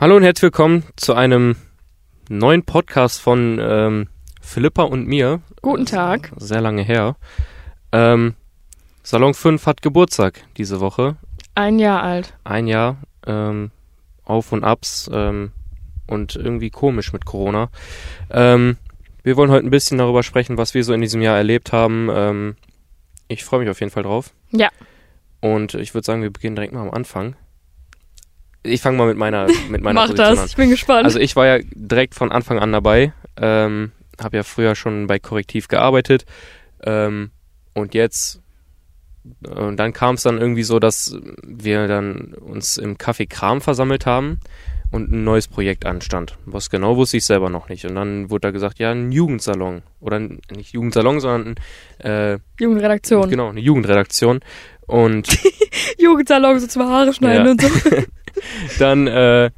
Hallo und herzlich willkommen zu einem neuen Podcast von ähm, Philippa und mir. Guten Tag. Sehr lange her. Ähm, Salon 5 hat Geburtstag diese Woche. Ein Jahr alt. Ein Jahr. Ähm, auf und Abs ähm, und irgendwie komisch mit Corona. Ähm, wir wollen heute ein bisschen darüber sprechen, was wir so in diesem Jahr erlebt haben. Ähm, ich freue mich auf jeden Fall drauf. Ja. Und ich würde sagen, wir beginnen direkt mal am Anfang. Ich fange mal mit meiner mit meiner Mach Position das, an. ich bin gespannt. Also ich war ja direkt von Anfang an dabei. Ähm, habe ja früher schon bei Korrektiv gearbeitet. Ähm, und jetzt und dann kam es dann irgendwie so, dass wir dann uns im Café Kram versammelt haben und ein neues Projekt anstand. Was genau wusste ich selber noch nicht. Und dann wurde da gesagt, ja, ein Jugendsalon. Oder nicht Jugendsalon, sondern äh, Jugendredaktion. genau, eine Jugendredaktion. Und Jugendsalon, so zum Haare schneiden Ja. und so. dann äh,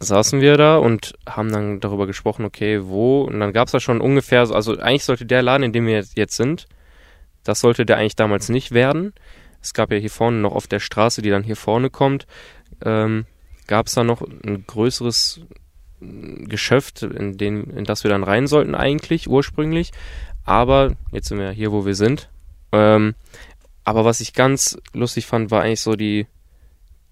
saßen wir da und haben dann darüber gesprochen, okay, wo. Und dann gab es da schon ungefähr, so- also eigentlich sollte der Laden, in dem wir jetzt- sind, das sollte der eigentlich damals nicht werden. Es gab ja hier vorne noch auf der Straße, die dann hier vorne kommt, ähm, gab es da noch ein größeres äh, Geschäft, in, den, in das wir dann rein sollten eigentlich, ursprünglich. Aber jetzt sind wir hier, wo wir sind. Ähm, aber was ich ganz lustig fand, war eigentlich so die,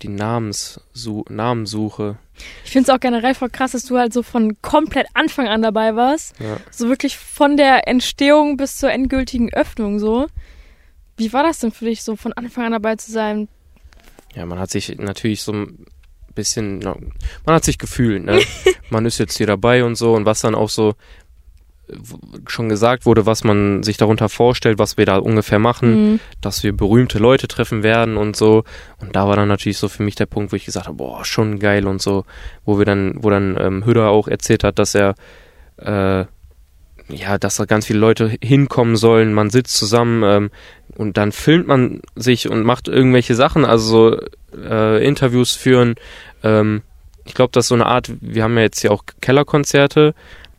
die Namenssu Namensuche. Ich finde es auch generell voll krass, dass du halt so von komplett Anfang an dabei warst. Ja. So wirklich von der Entstehung bis zur endgültigen Öffnung so. Wie war das denn für dich, so von Anfang an dabei zu sein? ja, man hat sich natürlich so ein bisschen, man hat sich gefühlt, ne? man ist jetzt hier dabei und so und was dann auch so schon gesagt wurde, was man sich darunter vorstellt, was wir da ungefähr machen, Mhm. dass wir berühmte Leute treffen werden und so. Und da war dann natürlich so für mich der Punkt, wo ich gesagt habe, boah, schon geil und so, wo wir dann, wo dann ähm, Hüder auch erzählt hat, dass er äh, ja, dass da ganz viele Leute hinkommen sollen, man sitzt zusammen ähm, und dann filmt man sich und macht irgendwelche Sachen, also so äh, Interviews führen. Ähm, ich glaube, das ist so eine Art, wir haben ja jetzt hier auch Kellerkonzerte,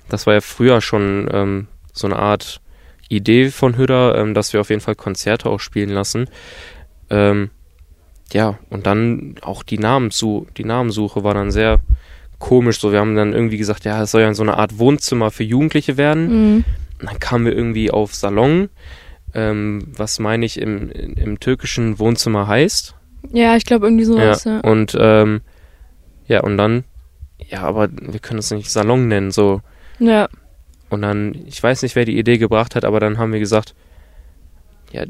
das war ja früher schon ähm, so eine Art Idee von Hüder, ähm, dass wir auf jeden Fall Konzerte auch spielen lassen. Ähm, ja, und dann auch die, Namenssu die Namensuche war dann sehr komisch. So, wir haben dann irgendwie gesagt, ja, es soll ja so eine Art Wohnzimmer für Jugendliche werden. Mhm. Und dann kamen wir irgendwie auf Salon, ähm, was meine ich im, im türkischen Wohnzimmer heißt. Ja, ich glaube irgendwie sowas, ja. Und ähm, ja, und dann, ja, aber wir können es nicht Salon nennen, so. Ja, Und dann, ich weiß nicht, wer die Idee gebracht hat, aber dann haben wir gesagt, ja,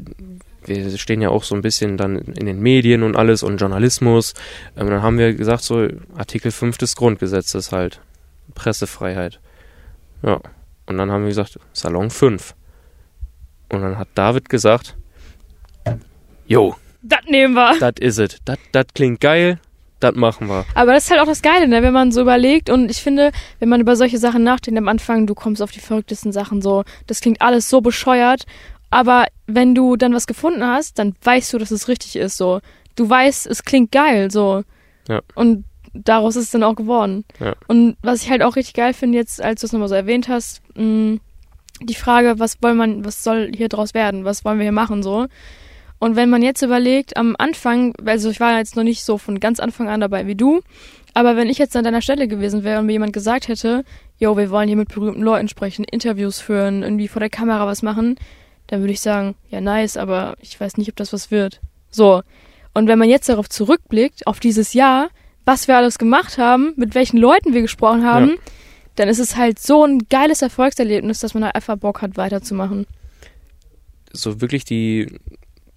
wir stehen ja auch so ein bisschen dann in den Medien und alles und Journalismus. Ähm, dann haben wir gesagt, so Artikel 5 des Grundgesetzes halt. Pressefreiheit. Ja. Und dann haben wir gesagt, Salon 5. Und dann hat David gesagt, Jo, das nehmen wir. das is it. Das klingt geil, das machen wir. Aber das ist halt auch das Geile, ne? wenn man so überlegt. Und ich finde, wenn man über solche Sachen nachdenkt am Anfang, du kommst auf die verrücktesten Sachen so. Das klingt alles so bescheuert. Aber wenn du dann was gefunden hast, dann weißt du, dass es richtig ist. So, du weißt, es klingt geil. So. Ja. Und daraus ist es dann auch geworden. Ja. Und was ich halt auch richtig geil finde jetzt, als du es nochmal so erwähnt hast, mh, die Frage, was wollen man, was soll hier draus werden? Was wollen wir hier machen so? Und wenn man jetzt überlegt, am Anfang, also ich war jetzt noch nicht so von ganz Anfang an dabei wie du, aber wenn ich jetzt an deiner Stelle gewesen wäre und mir jemand gesagt hätte, yo, wir wollen hier mit berühmten Leuten sprechen, Interviews führen, irgendwie vor der Kamera was machen, dann würde ich sagen, ja nice, aber ich weiß nicht, ob das was wird. So. Und wenn man jetzt darauf zurückblickt, auf dieses Jahr, was wir alles gemacht haben, mit welchen Leuten wir gesprochen haben, Ja. dann ist es halt so ein geiles Erfolgserlebnis, dass man da einfach Bock hat, weiterzumachen. so wirklich die,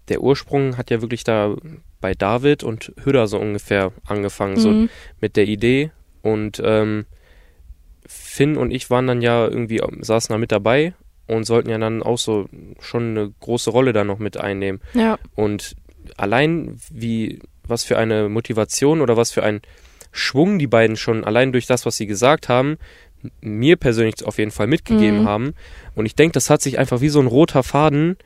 der Ursprung hat ja wirklich da bei David und Hüder so ungefähr angefangen, so Mhm. mit der Idee. Und ähm, Finn und ich waren dann ja irgendwie, saßen da mit dabei und sollten ja dann auch so schon eine große Rolle da noch mit einnehmen. Ja. Und allein wie, was für eine Motivation oder was für ein Schwung die beiden schon allein durch das, was sie gesagt haben, mir persönlich auf jeden Fall mitgegeben Mhm. haben. Und ich denke, das hat sich einfach wie so ein roter Faden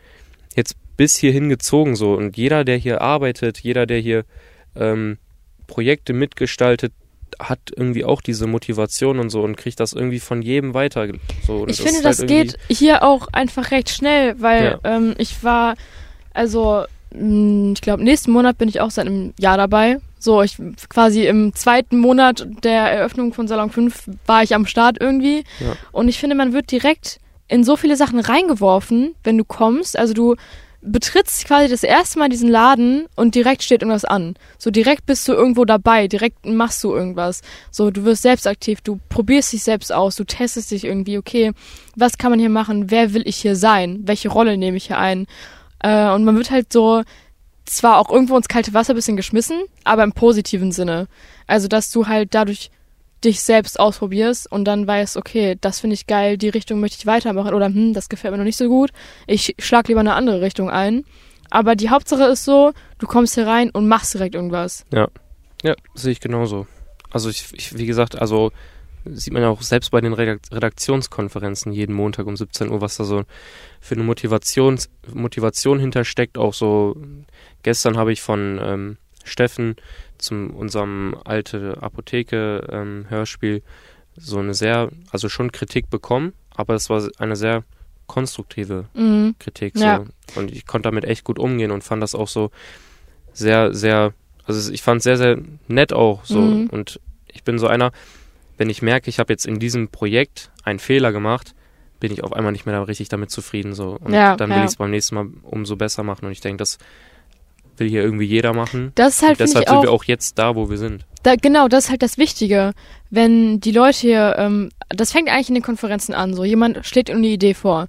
jetzt bis hierhin gezogen so. Und jeder, der hier arbeitet, jeder, der hier ähm, Projekte mitgestaltet, hat irgendwie auch diese Motivation und so und kriegt das irgendwie von jedem weiter. So. Ich finde, ist das halt geht hier auch einfach recht schnell, weil Ja. ähm, ich war, also mh, ich glaube, nächsten Monat bin ich auch seit einem Jahr dabei. So, ich quasi im zweiten Monat der Eröffnung von Salon 5 war ich am Start irgendwie. Ja. Und ich finde, man wird direkt in so viele Sachen reingeworfen, wenn du kommst. Also du betrittst quasi das erste Mal diesen Laden und direkt steht irgendwas an. So direkt bist du irgendwo dabei, direkt machst du irgendwas. So, du wirst selbst aktiv, du probierst dich selbst aus, du testest dich irgendwie, okay, was kann man hier machen, wer will ich hier sein, welche Rolle nehme ich hier ein. Äh, und man wird halt so zwar auch irgendwo ins kalte Wasser ein bisschen geschmissen, aber im positiven Sinne. Also, dass du halt dadurch dich selbst ausprobierst und dann weißt, okay, das finde ich geil, die Richtung möchte ich weitermachen oder hm, das gefällt mir noch nicht so gut. Ich schlag lieber eine andere Richtung ein. Aber die Hauptsache ist so, du kommst hier rein und machst direkt irgendwas. Ja, sehe ich genauso. Also ich, ich, wie gesagt, also sieht man ja auch selbst bei den Redak- Redaktionskonferenzen jeden Montag um 17 Uhr, was da so für eine Motivation, Motivation hintersteckt. Auch so, gestern habe ich von ähm, Steffen zum unserem alte Apotheke ähm, Hörspiel so eine sehr, also schon Kritik bekommen, aber es war eine sehr konstruktive Mhm. Kritik. Ja. So. Und ich konnte damit echt gut umgehen und fand das auch so sehr, sehr, also ich fand es sehr, sehr nett auch so. Mhm. Und ich bin so einer, wenn ich merke, ich habe jetzt in diesem Projekt einen Fehler gemacht, bin ich auf einmal nicht mehr da richtig damit zufrieden. So. Und Ja, dann will ja. ich es beim nächsten Mal umso besser machen. Und ich denke, das will hier irgendwie jeder machen. Das ist halt, deshalb ich sind auch, wir auch jetzt da, wo wir sind. Da, genau, das ist halt das Wichtige. Wenn die Leute hier, ähm, das fängt eigentlich in den Konferenzen an, so jemand schlägt eine Idee vor.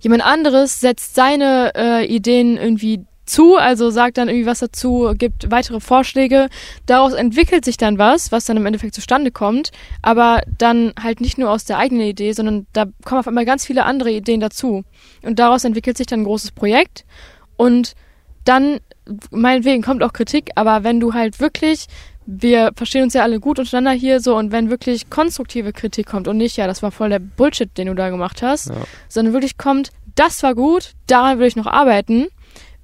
Jemand anderes setzt seine äh, Ideen irgendwie zu, also sagt dann irgendwie was dazu, gibt weitere Vorschläge. Daraus entwickelt sich dann was, was dann im Endeffekt zustande kommt, aber dann halt nicht nur aus der eigenen Idee, sondern da kommen auf einmal ganz viele andere Ideen dazu. Und daraus entwickelt sich dann ein großes Projekt und dann, meinetwegen kommt auch Kritik, aber wenn du halt wirklich wir verstehen uns ja alle gut untereinander hier so und wenn wirklich konstruktive Kritik kommt und nicht, ja, das war voll der Bullshit, den du da gemacht hast, Ja. sondern wirklich kommt, das war gut, daran will ich noch arbeiten,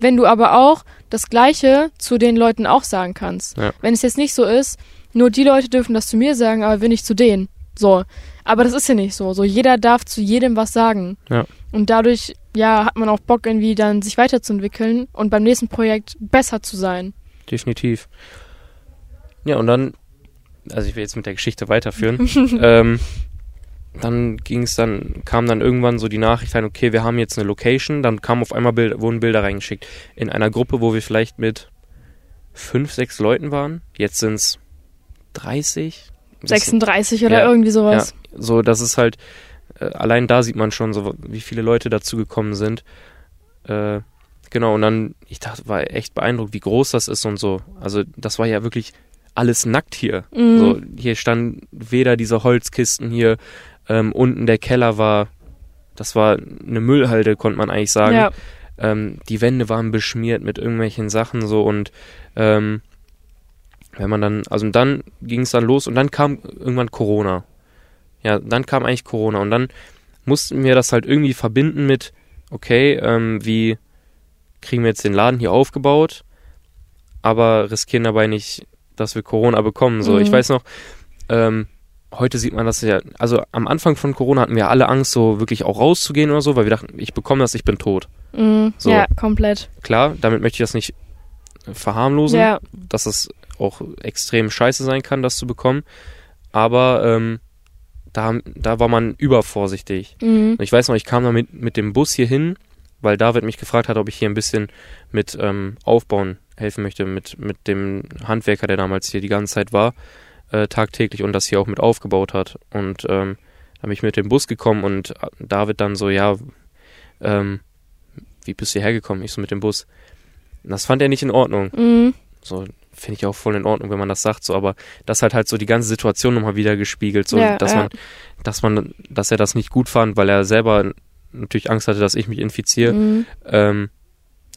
wenn du aber auch das Gleiche zu den Leuten auch sagen kannst. Ja. Wenn es jetzt nicht so ist, nur die Leute dürfen das zu mir sagen, aber wir nicht zu denen. So. Aber das ist ja nicht so. So jeder darf zu jedem was sagen. Ja. Und dadurch, ja, hat man auch Bock irgendwie dann sich weiterzuentwickeln und beim nächsten Projekt besser zu sein. Definitiv. Ja, und dann, also ich will jetzt mit der Geschichte weiterführen. ähm, dann ging es dann, kam dann irgendwann so die Nachricht rein, okay, wir haben jetzt eine Location, dann kam auf einmal Bild, wurden Bilder reingeschickt. In einer Gruppe, wo wir vielleicht mit fünf, sechs Leuten waren. Jetzt sind es 30. Das- 36 oder Ja, irgendwie sowas. so, das ist halt, allein da sieht man schon so, wie viele Leute dazu gekommen sind. Äh, genau, und dann, ich dachte, war echt beeindruckt, wie groß das ist und so. Also, das war ja wirklich alles nackt hier. Mhm. So, hier standen weder diese Holzkisten hier, ähm, unten der Keller war, das war eine Müllhalde, konnte man eigentlich sagen. Ja. Ähm, die Wände waren beschmiert mit irgendwelchen Sachen so und ähm, wenn man dann, also dann ging es dann los und dann kam irgendwann Corona. Ja, dann kam eigentlich Corona und dann mussten wir das halt irgendwie verbinden mit, okay, ähm, wie kriegen wir jetzt den Laden hier aufgebaut, aber riskieren dabei nicht, dass wir Corona bekommen. So, ich Mhm. weiß noch, ähm, heute sieht man das ja, also am Anfang von Corona hatten wir alle Angst, so wirklich auch rauszugehen oder so, weil wir dachten, ich bekomme das, ich bin tot. Mhm. So. Ja, komplett. Klar, damit möchte ich das nicht verharmlosen, Ja. dass es auch extrem scheiße sein kann, das zu bekommen. Aber ähm, da, da war man übervorsichtig. Mhm. Ich weiß noch, ich kam da mit, mit dem Bus hier hin, weil David mich gefragt hat, ob ich hier ein bisschen mit ähm, Aufbauen helfen möchte, mit, mit dem Handwerker, der damals hier die ganze Zeit war, äh, tagtäglich und das hier auch mit aufgebaut hat. Und ähm, da bin ich mit dem Bus gekommen und David dann so, ja, ähm, wie bist du hierher gekommen? Ich so mit dem Bus. Das fand er nicht in Ordnung. Mhm. So finde ich auch voll in Ordnung, wenn man das sagt, so, aber das hat halt so die ganze Situation nochmal wieder gespiegelt, so, Ja, dass ja. man, dass man, dass er das nicht gut fand, weil er selber natürlich Angst hatte, dass ich mich infiziere. Mhm. Ähm,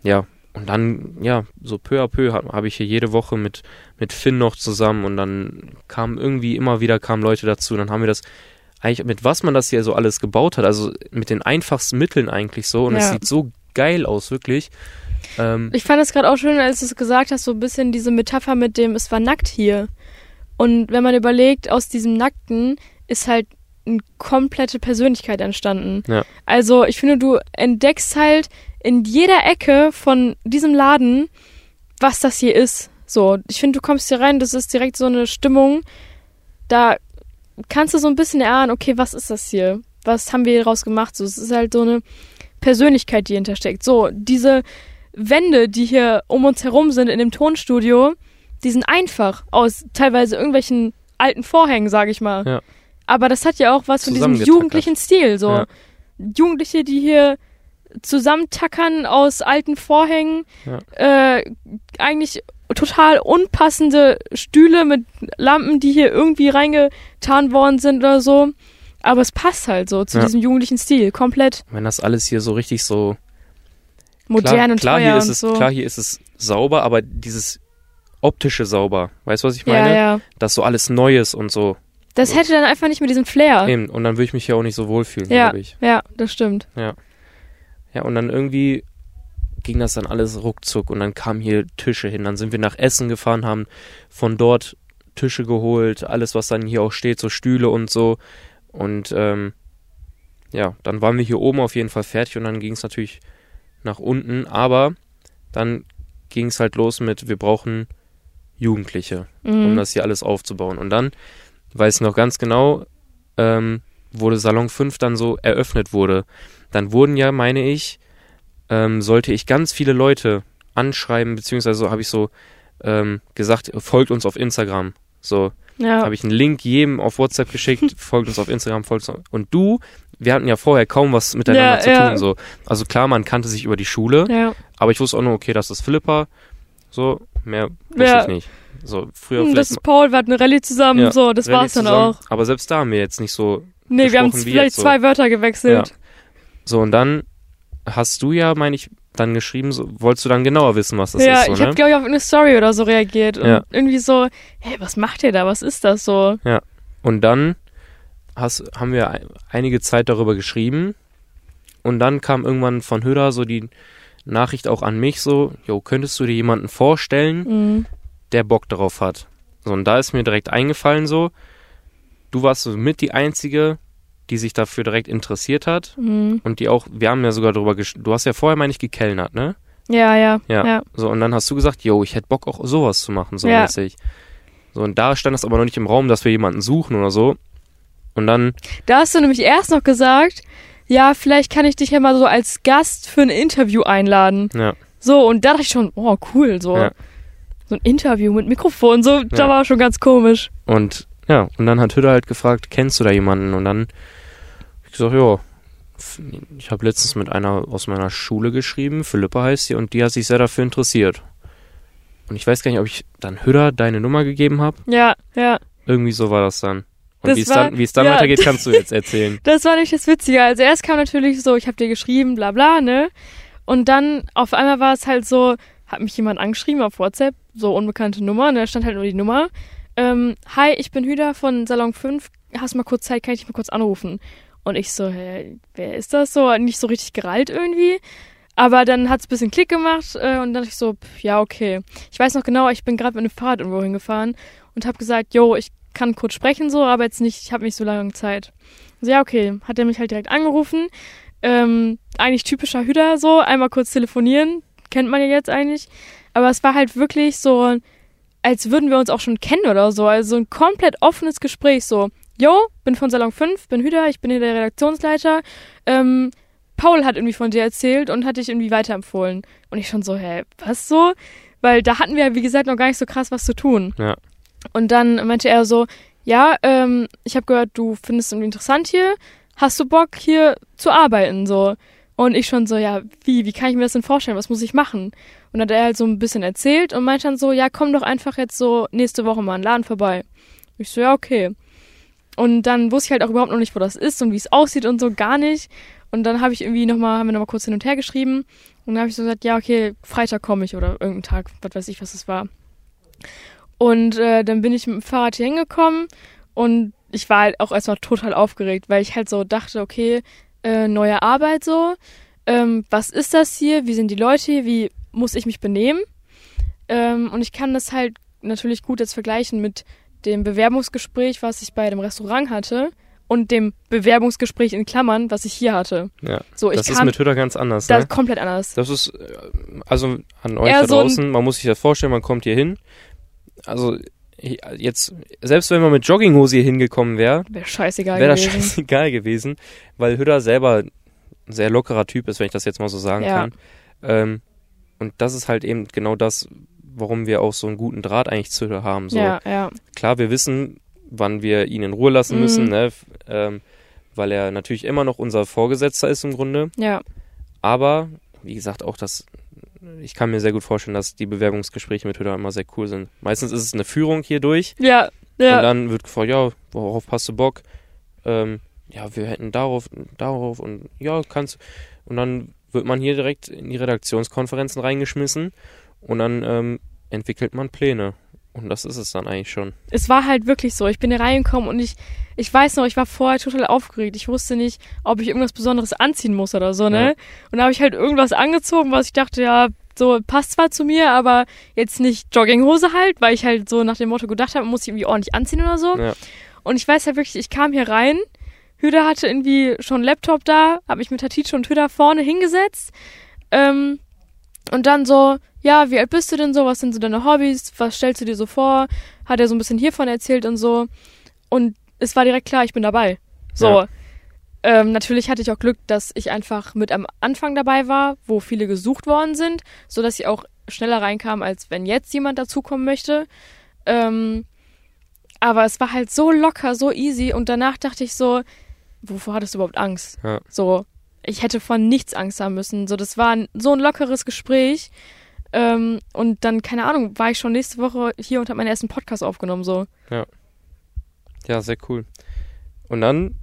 ja, und dann, ja, so peu à peu habe hab ich hier jede Woche mit, mit Finn noch zusammen und dann kamen irgendwie immer wieder kamen Leute dazu. Dann haben wir das eigentlich, mit was man das hier so alles gebaut hat, also mit den einfachsten Mitteln eigentlich so und es Ja. sieht so geil aus, wirklich. Ähm, Ich fand es gerade auch schön, als du es gesagt hast, so ein bisschen diese Metapher mit dem, es war nackt hier. Und wenn man überlegt, aus diesem Nackten ist halt eine komplette Persönlichkeit entstanden. Ja. Also ich finde, du entdeckst halt in jeder Ecke von diesem Laden, was das hier ist. So, ich finde, du kommst hier rein, das ist direkt so eine Stimmung, da kannst du so ein bisschen erahnen, okay, was ist das hier? Was haben wir hier draus gemacht? So, es ist halt so eine Persönlichkeit, die hintersteckt. So, diese Wände, die hier um uns herum sind in dem Tonstudio, die sind einfach aus teilweise irgendwelchen alten Vorhängen, sage ich mal. Ja. Aber das hat ja auch was von diesem jugendlichen Stil. So Ja. Jugendliche, die hier zusammentackern aus alten Vorhängen, Ja. äh, eigentlich total unpassende Stühle mit Lampen, die hier irgendwie reingetan worden sind oder so. Aber es passt halt so zu diesem jugendlichen Stil. Komplett Wenn das alles hier so richtig so modern klar, und klar teuer hier ist und es so. klar hier ist es sauber, aber dieses optische sauber, weißt du was ich ja, meine? ja. Das so alles Neues und so. Das hätte dann einfach nicht mehr diesen Flair. Eben. Und dann würde ich mich hier auch nicht so wohlfühlen, Ja, glaube ich. ja, das stimmt. Ja, und dann irgendwie ging das dann alles ruckzuck und dann kamen hier Tische hin. Dann sind wir nach Essen gefahren, haben von dort Tische geholt, alles, was dann hier auch steht, so Stühle und so. Und ähm, ja, dann waren wir hier oben auf jeden Fall fertig und dann ging es natürlich nach unten. Aber dann ging es halt los mit, wir brauchen Jugendliche, um Mhm. das hier alles aufzubauen. Und dann, weiß ich noch ganz genau, ähm, wurde Salon 5 dann so eröffnet wurde. Dann wurden ja, meine ich, ähm, sollte ich ganz viele Leute anschreiben, beziehungsweise habe ich so ähm, gesagt, folgt uns auf Instagram. So, ja. habe ich einen Link jedem auf WhatsApp geschickt, folgt uns auf Instagram, folgt uns. Und du, wir hatten ja vorher kaum was miteinander Ja, zu ja. tun. So. Also klar, man kannte sich über die Schule, ja. aber ich wusste auch nur, okay, das ist Philippa. So, mehr wusste Ja. ich nicht. So, früher Hm, Das ist Paul, wir hatten eine Rallye zusammen, Ja, so, das Rallye war's dann zusammen. auch. Aber selbst da haben wir jetzt nicht so. Nee, wir haben vielleicht so. zwei Wörter gewechselt. So, und dann hast du ja, meine ich, dann geschrieben, so, wolltest du dann genauer wissen, was das ja, ist, so, ich ne? habe, glaube ich, auf eine Story oder so reagiert. Und Ja. irgendwie so, hey, was macht ihr da? Was ist das so? Und dann hast, haben wir ein- einige Zeit darüber geschrieben. Und dann kam irgendwann von Höder so die Nachricht auch an mich so, jo, könntest du dir jemanden vorstellen, Mhm. der Bock darauf hat? So, und da ist mir direkt eingefallen so, du warst so mit die Einzige, die sich dafür direkt interessiert hat. Mhm. Und die auch, wir haben ja sogar darüber du hast ja vorher, meine ich, gekellnert, ne? Ja, ja, Ja. ja. So, und dann hast du gesagt, yo, ich hätte Bock auch sowas zu machen, so Ja. mäßig. So, und da stand das aber noch nicht im Raum, dass wir jemanden suchen oder so. Und dann, Da hast du nämlich erst noch gesagt, ja, vielleicht kann ich dich ja mal so als Gast für ein Interview einladen. ja, So, und da dachte ich schon, oh, cool, so. Ja. So ein Interview mit Mikrofon, so, da Ja. war schon ganz komisch. und ja, und dann hat Hütter halt gefragt, kennst du da jemanden? Und dann ich gesagt, ja, ich habe letztens mit einer aus meiner Schule geschrieben, Philippa heißt sie, und die hat sich sehr dafür interessiert. Und ich weiß gar nicht, ob ich dann Hütter deine Nummer gegeben habe. Ja, ja. Irgendwie so war das dann. Und wie es war- dann, wie es dann ja. weitergeht, kannst du jetzt erzählen. Das war nicht das Witzige. Also erst kam natürlich so, ich habe dir geschrieben, bla bla, ne? Und dann auf einmal war es halt so, hat mich jemand angeschrieben auf WhatsApp, so unbekannte Nummer, ne? Da stand halt nur die Nummer. Ähm, hi, ich bin Hüda von Salon 5. Hast mal kurz Zeit, kann ich dich mal kurz anrufen? Und ich so, hä, wer ist das so? Nicht so richtig gereilt irgendwie. Aber dann hat's ein bisschen Klick gemacht äh, und dann dachte ich so, pff, ja, okay. Ich weiß noch genau, ich bin gerade mit dem Fahrrad irgendwo hingefahren und habe gesagt, yo, ich kann kurz sprechen so, aber jetzt nicht, ich habe nicht so lange Zeit. So, ja, okay. Hat er mich halt direkt angerufen. Ähm, eigentlich typischer Hüder so, einmal kurz telefonieren, kennt man ja jetzt eigentlich. Aber es war halt wirklich so, als würden wir uns auch schon kennen oder so. Also ein komplett offenes Gespräch so. Jo, bin von Salon 5, bin Hüder, ich bin hier der Redaktionsleiter. Ähm, Paul hat irgendwie von dir erzählt und hat dich irgendwie weiterempfohlen. Und ich schon so, hä, was so? Weil da hatten wir, wie gesagt, noch gar nicht so krass was zu tun. Ja. Und dann meinte er so, ja, ähm, ich habe gehört, du findest es interessant hier. Hast du Bock, hier zu arbeiten? So. Und ich schon so, ja, wie, wie kann ich mir das denn vorstellen? Was muss ich machen? Und dann hat er halt so ein bisschen erzählt und meinte dann so, ja, komm doch einfach jetzt so nächste Woche mal in den Laden vorbei. Ich so, ja, okay. Und dann wusste ich halt auch überhaupt noch nicht, wo das ist und wie es aussieht und so, gar nicht. Und dann habe ich irgendwie nochmal, haben wir nochmal kurz hin und her geschrieben. Und dann habe ich so gesagt, ja, okay, Freitag komme ich oder irgendein Tag, was weiß ich, was es war. Und äh, dann bin ich mit dem Fahrrad hier hingekommen und ich war halt auch erstmal total aufgeregt, weil ich halt so dachte, okay, äh, neue Arbeit so, ähm, was ist das hier, wie sind die Leute hier, wie muss ich mich benehmen? Ähm, und ich kann das halt natürlich gut jetzt vergleichen mit dem Bewerbungsgespräch, was ich bei dem Restaurant hatte und dem Bewerbungsgespräch in Klammern, was ich hier hatte. Ja. So, ich Das ist kam mit Hütter ganz anders, da ne? komplett anders. Das ist, äh, also an euch Eher da so draußen, man muss sich das vorstellen, man kommt hier hin. Also jetzt, selbst wenn man mit Jogginghose hier hingekommen wäre, Wäre scheißegal wäre das scheißegal gewesen, weil Hütter selber ein sehr lockerer Typ ist, wenn ich das jetzt mal so sagen Ja. kann. Ähm, und das ist halt eben genau das, warum wir auch so einen guten Draht eigentlich zu Hütter haben. So. Ja, ja. Klar, wir wissen, wann wir ihn in Ruhe lassen Mhm. müssen, ne? Ähm, weil er natürlich immer noch unser Vorgesetzter ist im Grunde. Ja, Aber, wie gesagt, auch das, ich kann mir sehr gut vorstellen, dass die Bewerbungsgespräche mit Hütter immer sehr cool sind. Meistens ist es eine Führung hier durch ja, und ja. dann wird gefragt, ja, worauf hast du Bock? Ähm, ja, wir hätten darauf, darauf und ja, kannst. Und dann wird man hier direkt in die Redaktionskonferenzen reingeschmissen und dann ähm, entwickelt man Pläne. Und das ist es dann eigentlich schon. es war halt wirklich so. Ich bin hier reingekommen und ich, ich weiß noch, ich war vorher total aufgeregt. Ich wusste nicht, ob ich irgendwas Besonderes anziehen muss oder so, ne? Ja. Und da habe ich halt irgendwas angezogen, was ich dachte, ja, so passt zwar zu mir, aber jetzt nicht Jogginghose halt, weil ich halt so nach dem Motto gedacht habe, muss ich irgendwie ordentlich anziehen oder so. Ja. Und ich weiß halt wirklich, ich kam hier rein, Hüder hatte irgendwie schon einen Laptop da, habe ich mit Tatice und Hüder vorne hingesetzt. Ähm, und dann so, ja, wie alt bist du denn so? Was sind so deine Hobbys? Was stellst du dir so vor? Hat er so ein bisschen hiervon erzählt und so. Und es war direkt klar, ich bin dabei. So. Ja. Ähm, natürlich hatte ich auch Glück, dass ich einfach mit am Anfang dabei war, wo viele gesucht worden sind, so dass ich auch schneller reinkam, als wenn jetzt jemand dazukommen möchte. Ähm, aber es war halt so locker, so easy und danach dachte ich so, wovor hattest du überhaupt Angst? Ja. So, ich hätte von nichts Angst haben müssen. So, das war ein, so ein lockeres Gespräch. Ähm, und dann, keine Ahnung, war ich schon nächste Woche hier und habe meinen ersten Podcast aufgenommen. So. Ja, sehr cool. Und dann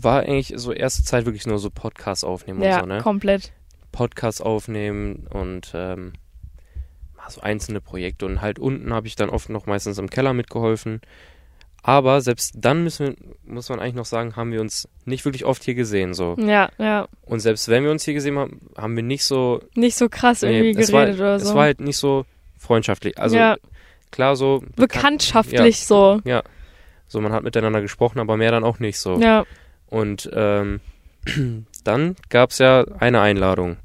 war eigentlich so erste Zeit wirklich nur so Podcast aufnehmen ja, und so, ne? komplett. Podcast aufnehmen und ähm, so einzelne Projekte. Und halt unten habe ich dann oft noch meistens im Keller mitgeholfen. Aber selbst dann müssen wir, muss man eigentlich noch sagen, haben wir uns nicht wirklich oft hier gesehen. So. Ja, ja. Und selbst wenn wir uns hier gesehen haben, haben wir nicht so. Nicht so krass irgendwie es war, geredet oder so. Es war halt nicht so freundschaftlich. Also ja, klar so. bekan- bekanntschaftlich so. Ja. So, man hat miteinander gesprochen, aber mehr dann auch nicht so. Ja. Und ähm, dann gab es ja eine Einladung.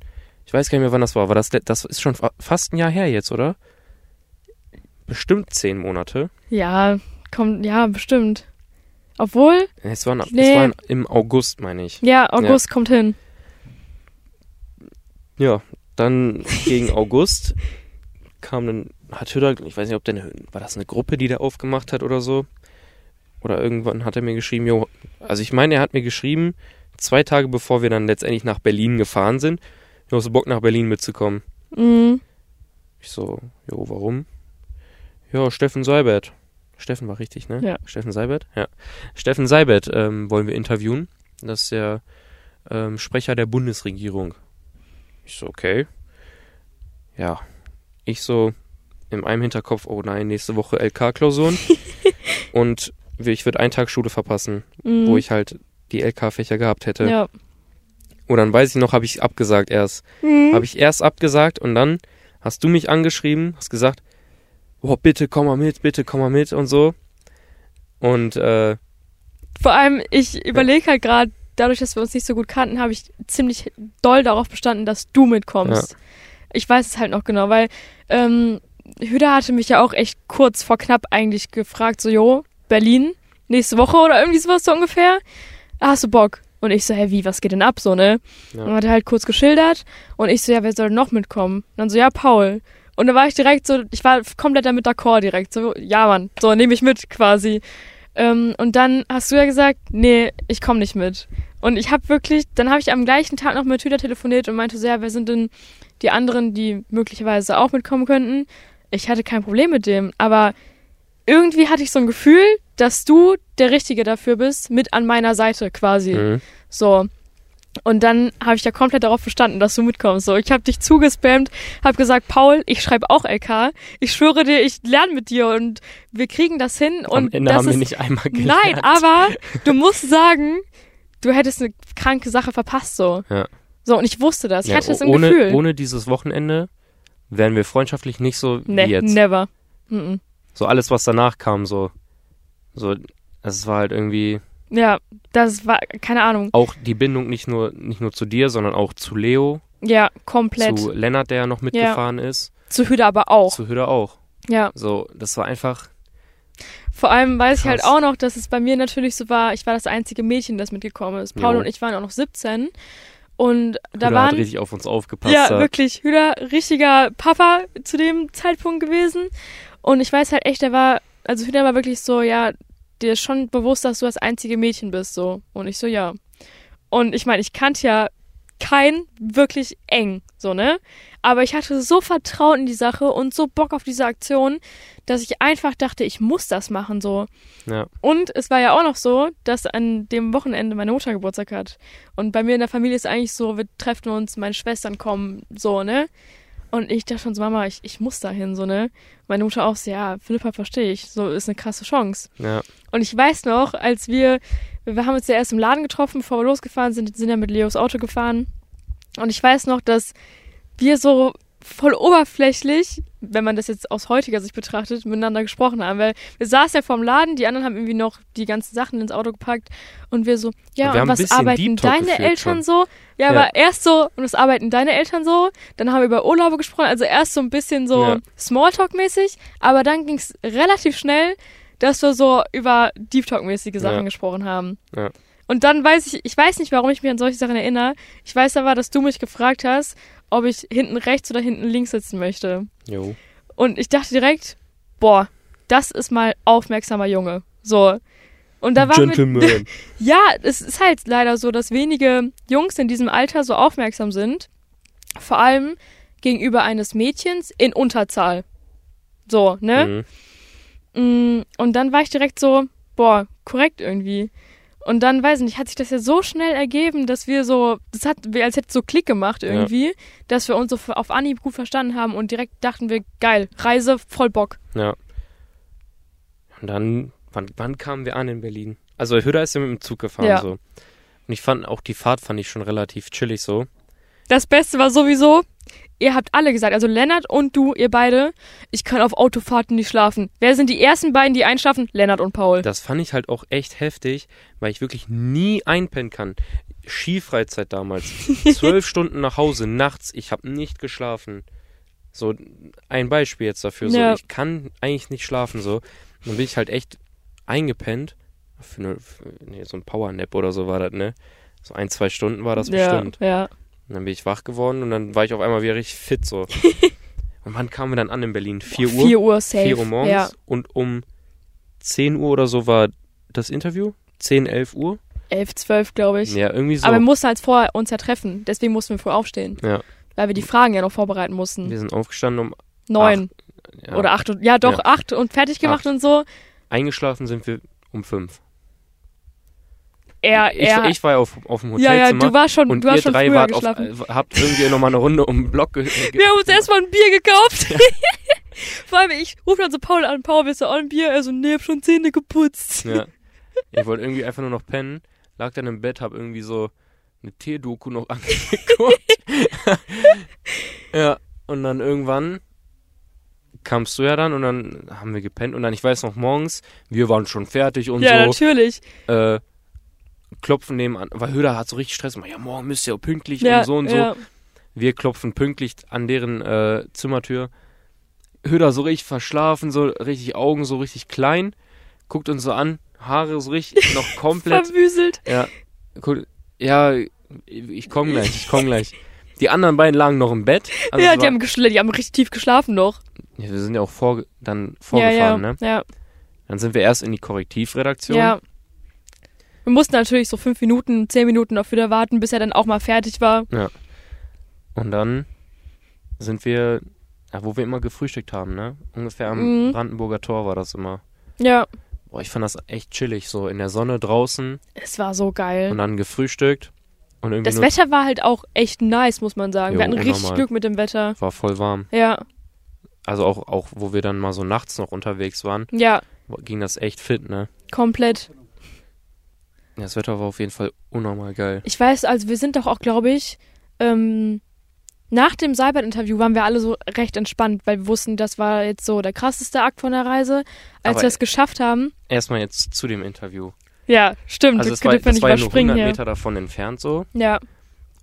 Ich weiß gar nicht mehr, wann das war. war das, das ist schon fa- fast ein Jahr her jetzt, oder? Bestimmt zehn Monate. Ja, kommt, ja, bestimmt. Obwohl, Es war, es Nee. war im August, meine ich. ja, August kommt hin. Ja, dann gegen August kam dann, hat Hütter, ich weiß nicht, ob der, eine, war das eine Gruppe, die der aufgemacht hat oder so? Oder irgendwann hat er mir geschrieben, jo, also ich meine, er hat mir geschrieben, zwei Tage bevor wir dann letztendlich nach Berlin gefahren sind, du hast Bock nach Berlin mitzukommen. Mhm. Ich so, jo, warum? Ja, Steffen Seibert. Steffen war richtig, ne? Ja. Steffen Seibert? Ja. Steffen Seibert ähm, wollen wir interviewen. Das ist der ähm, Sprecher der Bundesregierung. Ich so, okay. Ja. Ich so in einem Hinterkopf, oh nein, nächste Woche LK-Klausuren. Und ich würde einen Tag Schule verpassen, Mhm. wo ich halt die LK-Fächer gehabt hätte. Ja. Und dann weiß ich noch, habe ich abgesagt erst. Mhm. Habe ich erst abgesagt und dann hast du mich angeschrieben, hast gesagt, oh, bitte komm mal mit, bitte komm mal mit und so. Und äh, Vor allem, ich überlege halt gerade, dadurch, dass wir uns nicht so gut kannten, habe ich ziemlich doll darauf bestanden, dass du mitkommst. Ich weiß es halt noch genau, weil ähm, Hüda hatte mich ja auch echt kurz vor knapp eigentlich gefragt, so, jo, Berlin, nächste Woche oder irgendwie sowas so ungefähr. Hast du Bock? Und ich so, hä, wie, was geht denn ab, so, ne? Ja. Und hat er halt kurz geschildert und ich so, ja, wer soll noch mitkommen? Und dann so, ja, Paul. Und dann war ich direkt so, ich war komplett damit d'accord direkt, so, ja, Mann, so, nehme ich mit quasi. Ähm, und dann hast du ja gesagt, nee, ich komme nicht mit. Und ich habe wirklich, dann habe ich am gleichen Tag noch mit Hüder telefoniert und meinte so, ja, wer sind denn die anderen, die möglicherweise auch mitkommen könnten? Ich hatte kein Problem mit dem, aber irgendwie hatte ich so ein Gefühl, dass du der Richtige dafür bist, mit an meiner Seite quasi. mhm. So. Und dann habe ich ja komplett darauf verstanden, dass du mitkommst. So, ich habe dich zugespammt, habe gesagt, Paul, ich schreibe auch LK. Ich schwöre dir, ich lerne mit dir und wir kriegen das hin. am Und Ende das haben wir ist, nicht einmal gelernt. Nein, aber du musst sagen, du hättest eine kranke Sache verpasst so. Ja. So, und ich wusste das. Ich Ja, hatte es im ohne, Gefühl. ohne dieses Wochenende wären wir freundschaftlich nicht so nee, wie jetzt. never. Mhm. So alles, was danach kam, so, so, es war halt irgendwie, Ja, das war, keine Ahnung. Auch die Bindung nicht nur, nicht nur zu dir, sondern auch zu Leo, Ja, komplett. zu Zu, Lennart, der ja noch mitgefahren ist, Hüde aber auch. zu Hüder auch. ja. So, das war einfach, Vor allem weiß ich halt Krass. auch noch, dass es bei mir natürlich so war, ich war das einzige Mädchen, das mitgekommen ist. Paul Jo. und ich waren auch noch 17. Und da Hüder hat waren. richtig auf uns aufgepasst. Ja, da. wirklich. Hüder, richtiger Papa zu dem Zeitpunkt gewesen. Und ich weiß halt echt, der war, also Hüder war wirklich so, ja, dir ist schon bewusst, dass du das einzige Mädchen bist, so. Und ich so, ja. Und ich meine, ich kannte ja kein wirklich eng, so, ne? Aber ich hatte so Vertrauen in die Sache und so Bock auf diese Aktion, dass ich einfach dachte, ich muss das machen, so. Ja. Und es war ja auch noch so, dass an dem Wochenende meine Mutter Geburtstag hat. Und bei mir in der Familie ist eigentlich so, wir treffen uns, meine Schwestern kommen, so, ne? Und ich dachte schon so, Mama, ich, ich muss dahin, so, ne? Meine Mutter auch so, ja, Philippa verstehe ich, so ist eine krasse Chance. Ja, Und ich weiß noch, als wir, wir haben uns ja erst im Laden getroffen, bevor wir losgefahren sind, sind ja mit Leos Auto gefahren. Und ich weiß noch, dass wir so voll oberflächlich, wenn man das jetzt aus heutiger Sicht betrachtet, miteinander gesprochen haben. Weil wir saßen ja vorm Laden, die anderen haben irgendwie noch die ganzen Sachen ins Auto gepackt und wir so, ja, Und wir und was arbeiten deine Eltern schon. so? Ja, Ja. aber erst so, und was arbeiten deine Eltern so? Dann haben wir über Urlaube gesprochen, also erst so ein bisschen so Ja. Smalltalk-mäßig, aber dann ging es relativ schnell, dass wir so über Deep Talk-mäßige Sachen Ja. gesprochen haben. Ja. Und dann weiß ich, ich weiß nicht, warum ich mich an solche Sachen erinnere. Ich weiß aber, dass du mich gefragt hast, ob ich hinten rechts oder hinten links sitzen möchte. jo. Und ich dachte direkt, boah, das ist mal aufmerksamer Junge. So. Und da war Gentleman. ja, es ist halt leider so, dass wenige Jungs in diesem Alter so aufmerksam sind. Vor allem gegenüber eines Mädchens in Unterzahl. So, ne? Mhm. Mm, Und dann war ich direkt so, boah, korrekt irgendwie. Und dann, weiß ich nicht, hat sich das ja so schnell ergeben, dass wir so, das hat, wir als hätte es so Klick gemacht irgendwie, dass wir uns so auf Anhieb gut verstanden haben und direkt dachten wir, geil, Reise, voll Bock. Ja. Und dann, wann, wann kamen wir an in Berlin? Also Hüder ist ja mit dem Zug gefahren Ja. so. Und ich fand auch die Fahrt fand ich schon relativ chillig so. Das Beste war sowieso, ihr habt alle gesagt, also Lennart und du, ihr beide, ich kann auf Autofahrten nicht schlafen. Wer sind die ersten beiden, die einschlafen? Lennart und Paul. Das fand ich halt auch echt heftig, weil ich wirklich nie einpennen kann. Skifreizeit damals. Zwölf Stunden nach Hause, nachts, ich habe nicht geschlafen. So ein Beispiel jetzt dafür. So, Ja. ich kann eigentlich nicht schlafen so. Dann bin ich halt echt eingepennt. Für, eine, für nee, so ein Powernap oder so war das, ne? So ein, zwei Stunden war das ja, bestimmt. ja. Und dann bin ich wach geworden und dann war ich auf einmal wieder richtig fit so. und wann kamen wir dann an in Berlin? 4 Uhr? 4 Uhr safe. 4 Uhr morgens Ja. und um 10 Uhr oder so war das Interview. 10, 11 Uhr. 11, 12, glaube ich. Ja, irgendwie so. Aber wir mussten halt vorher uns ja treffen. Deswegen mussten wir früh aufstehen. Ja. Weil wir die Fragen ja noch vorbereiten mussten. wir sind aufgestanden um Neun ja, oder acht. und- Ja, doch, Ja. acht und fertig gemacht Acht. und so. Eingeschlafen sind wir um 5. Er, Ich, er. ich war ja auf, auf dem ja, Hotelzimmer. ja, du warst schon, und du hast ihr schon drei wart auf, äh, habt irgendwie nochmal eine Runde um den Block ge wir haben uns erstmal ein Bier gekauft. Vor allem, ich rufe dann so Paul an, Paul, willst du auch ein Bier? Er so, nee, hab schon Zähne geputzt. Ja. Ich wollte irgendwie einfach nur noch pennen, lag dann im Bett, hab irgendwie so eine Tierdoku noch angeguckt. ja, und dann irgendwann kamst du ja dann und dann haben wir gepennt und dann, ich weiß noch, morgens, wir waren schon fertig und Ja, so, natürlich. äh, klopfen nebenan, weil Höder hat so richtig Stress, ja, morgen müsst ihr auch pünktlich Ja, und so und so. ja. Wir klopfen pünktlich an deren äh, Zimmertür. Höder so richtig verschlafen, so richtig Augen so richtig klein, guckt uns so an, Haare so richtig noch komplett. Verwüselt. ja, guckt, ja, ich komm gleich, ich komm gleich. Die anderen beiden lagen noch im Bett. Also ja, die war- haben, die haben richtig tief geschlafen noch. ja, wir sind ja auch vor, dann Ja, vorgefahren, ja, ne? ja, Dann sind wir erst in die Korrektivredaktion. ja. Wir mussten natürlich so fünf Minuten, zehn Minuten auf wieder warten, bis er dann auch mal fertig war. Und dann sind wir, ja, wo wir immer gefrühstückt haben, ne? Ungefähr am Mhm. Brandenburger Tor war das immer. Ja, Boah, ich fand das echt chillig, so in der Sonne draußen es war so geil. und dann gefrühstückt und irgendwie Das Wetter war halt auch echt nice, muss man sagen. Jo, wir hatten richtig unnormal. Glück mit dem Wetter. war voll warm. Ja, Also auch, auch wo wir dann mal so nachts noch unterwegs waren, ja, ging das echt fit, ne? komplett. Ja, Das Wetter war auf jeden Fall unnormal geil. Ich weiß, also wir sind doch auch, glaube ich, ähm, nach dem Seibert-Interview waren wir alle so recht entspannt, weil wir wussten, das war jetzt so der krasseste Akt von der Reise. Als Aber- wir es geschafft haben, Erstmal jetzt zu dem Interview. Ja, stimmt. Also das es war, das nicht war ja nur überspringen 100 hier. Meter davon entfernt so. Ja,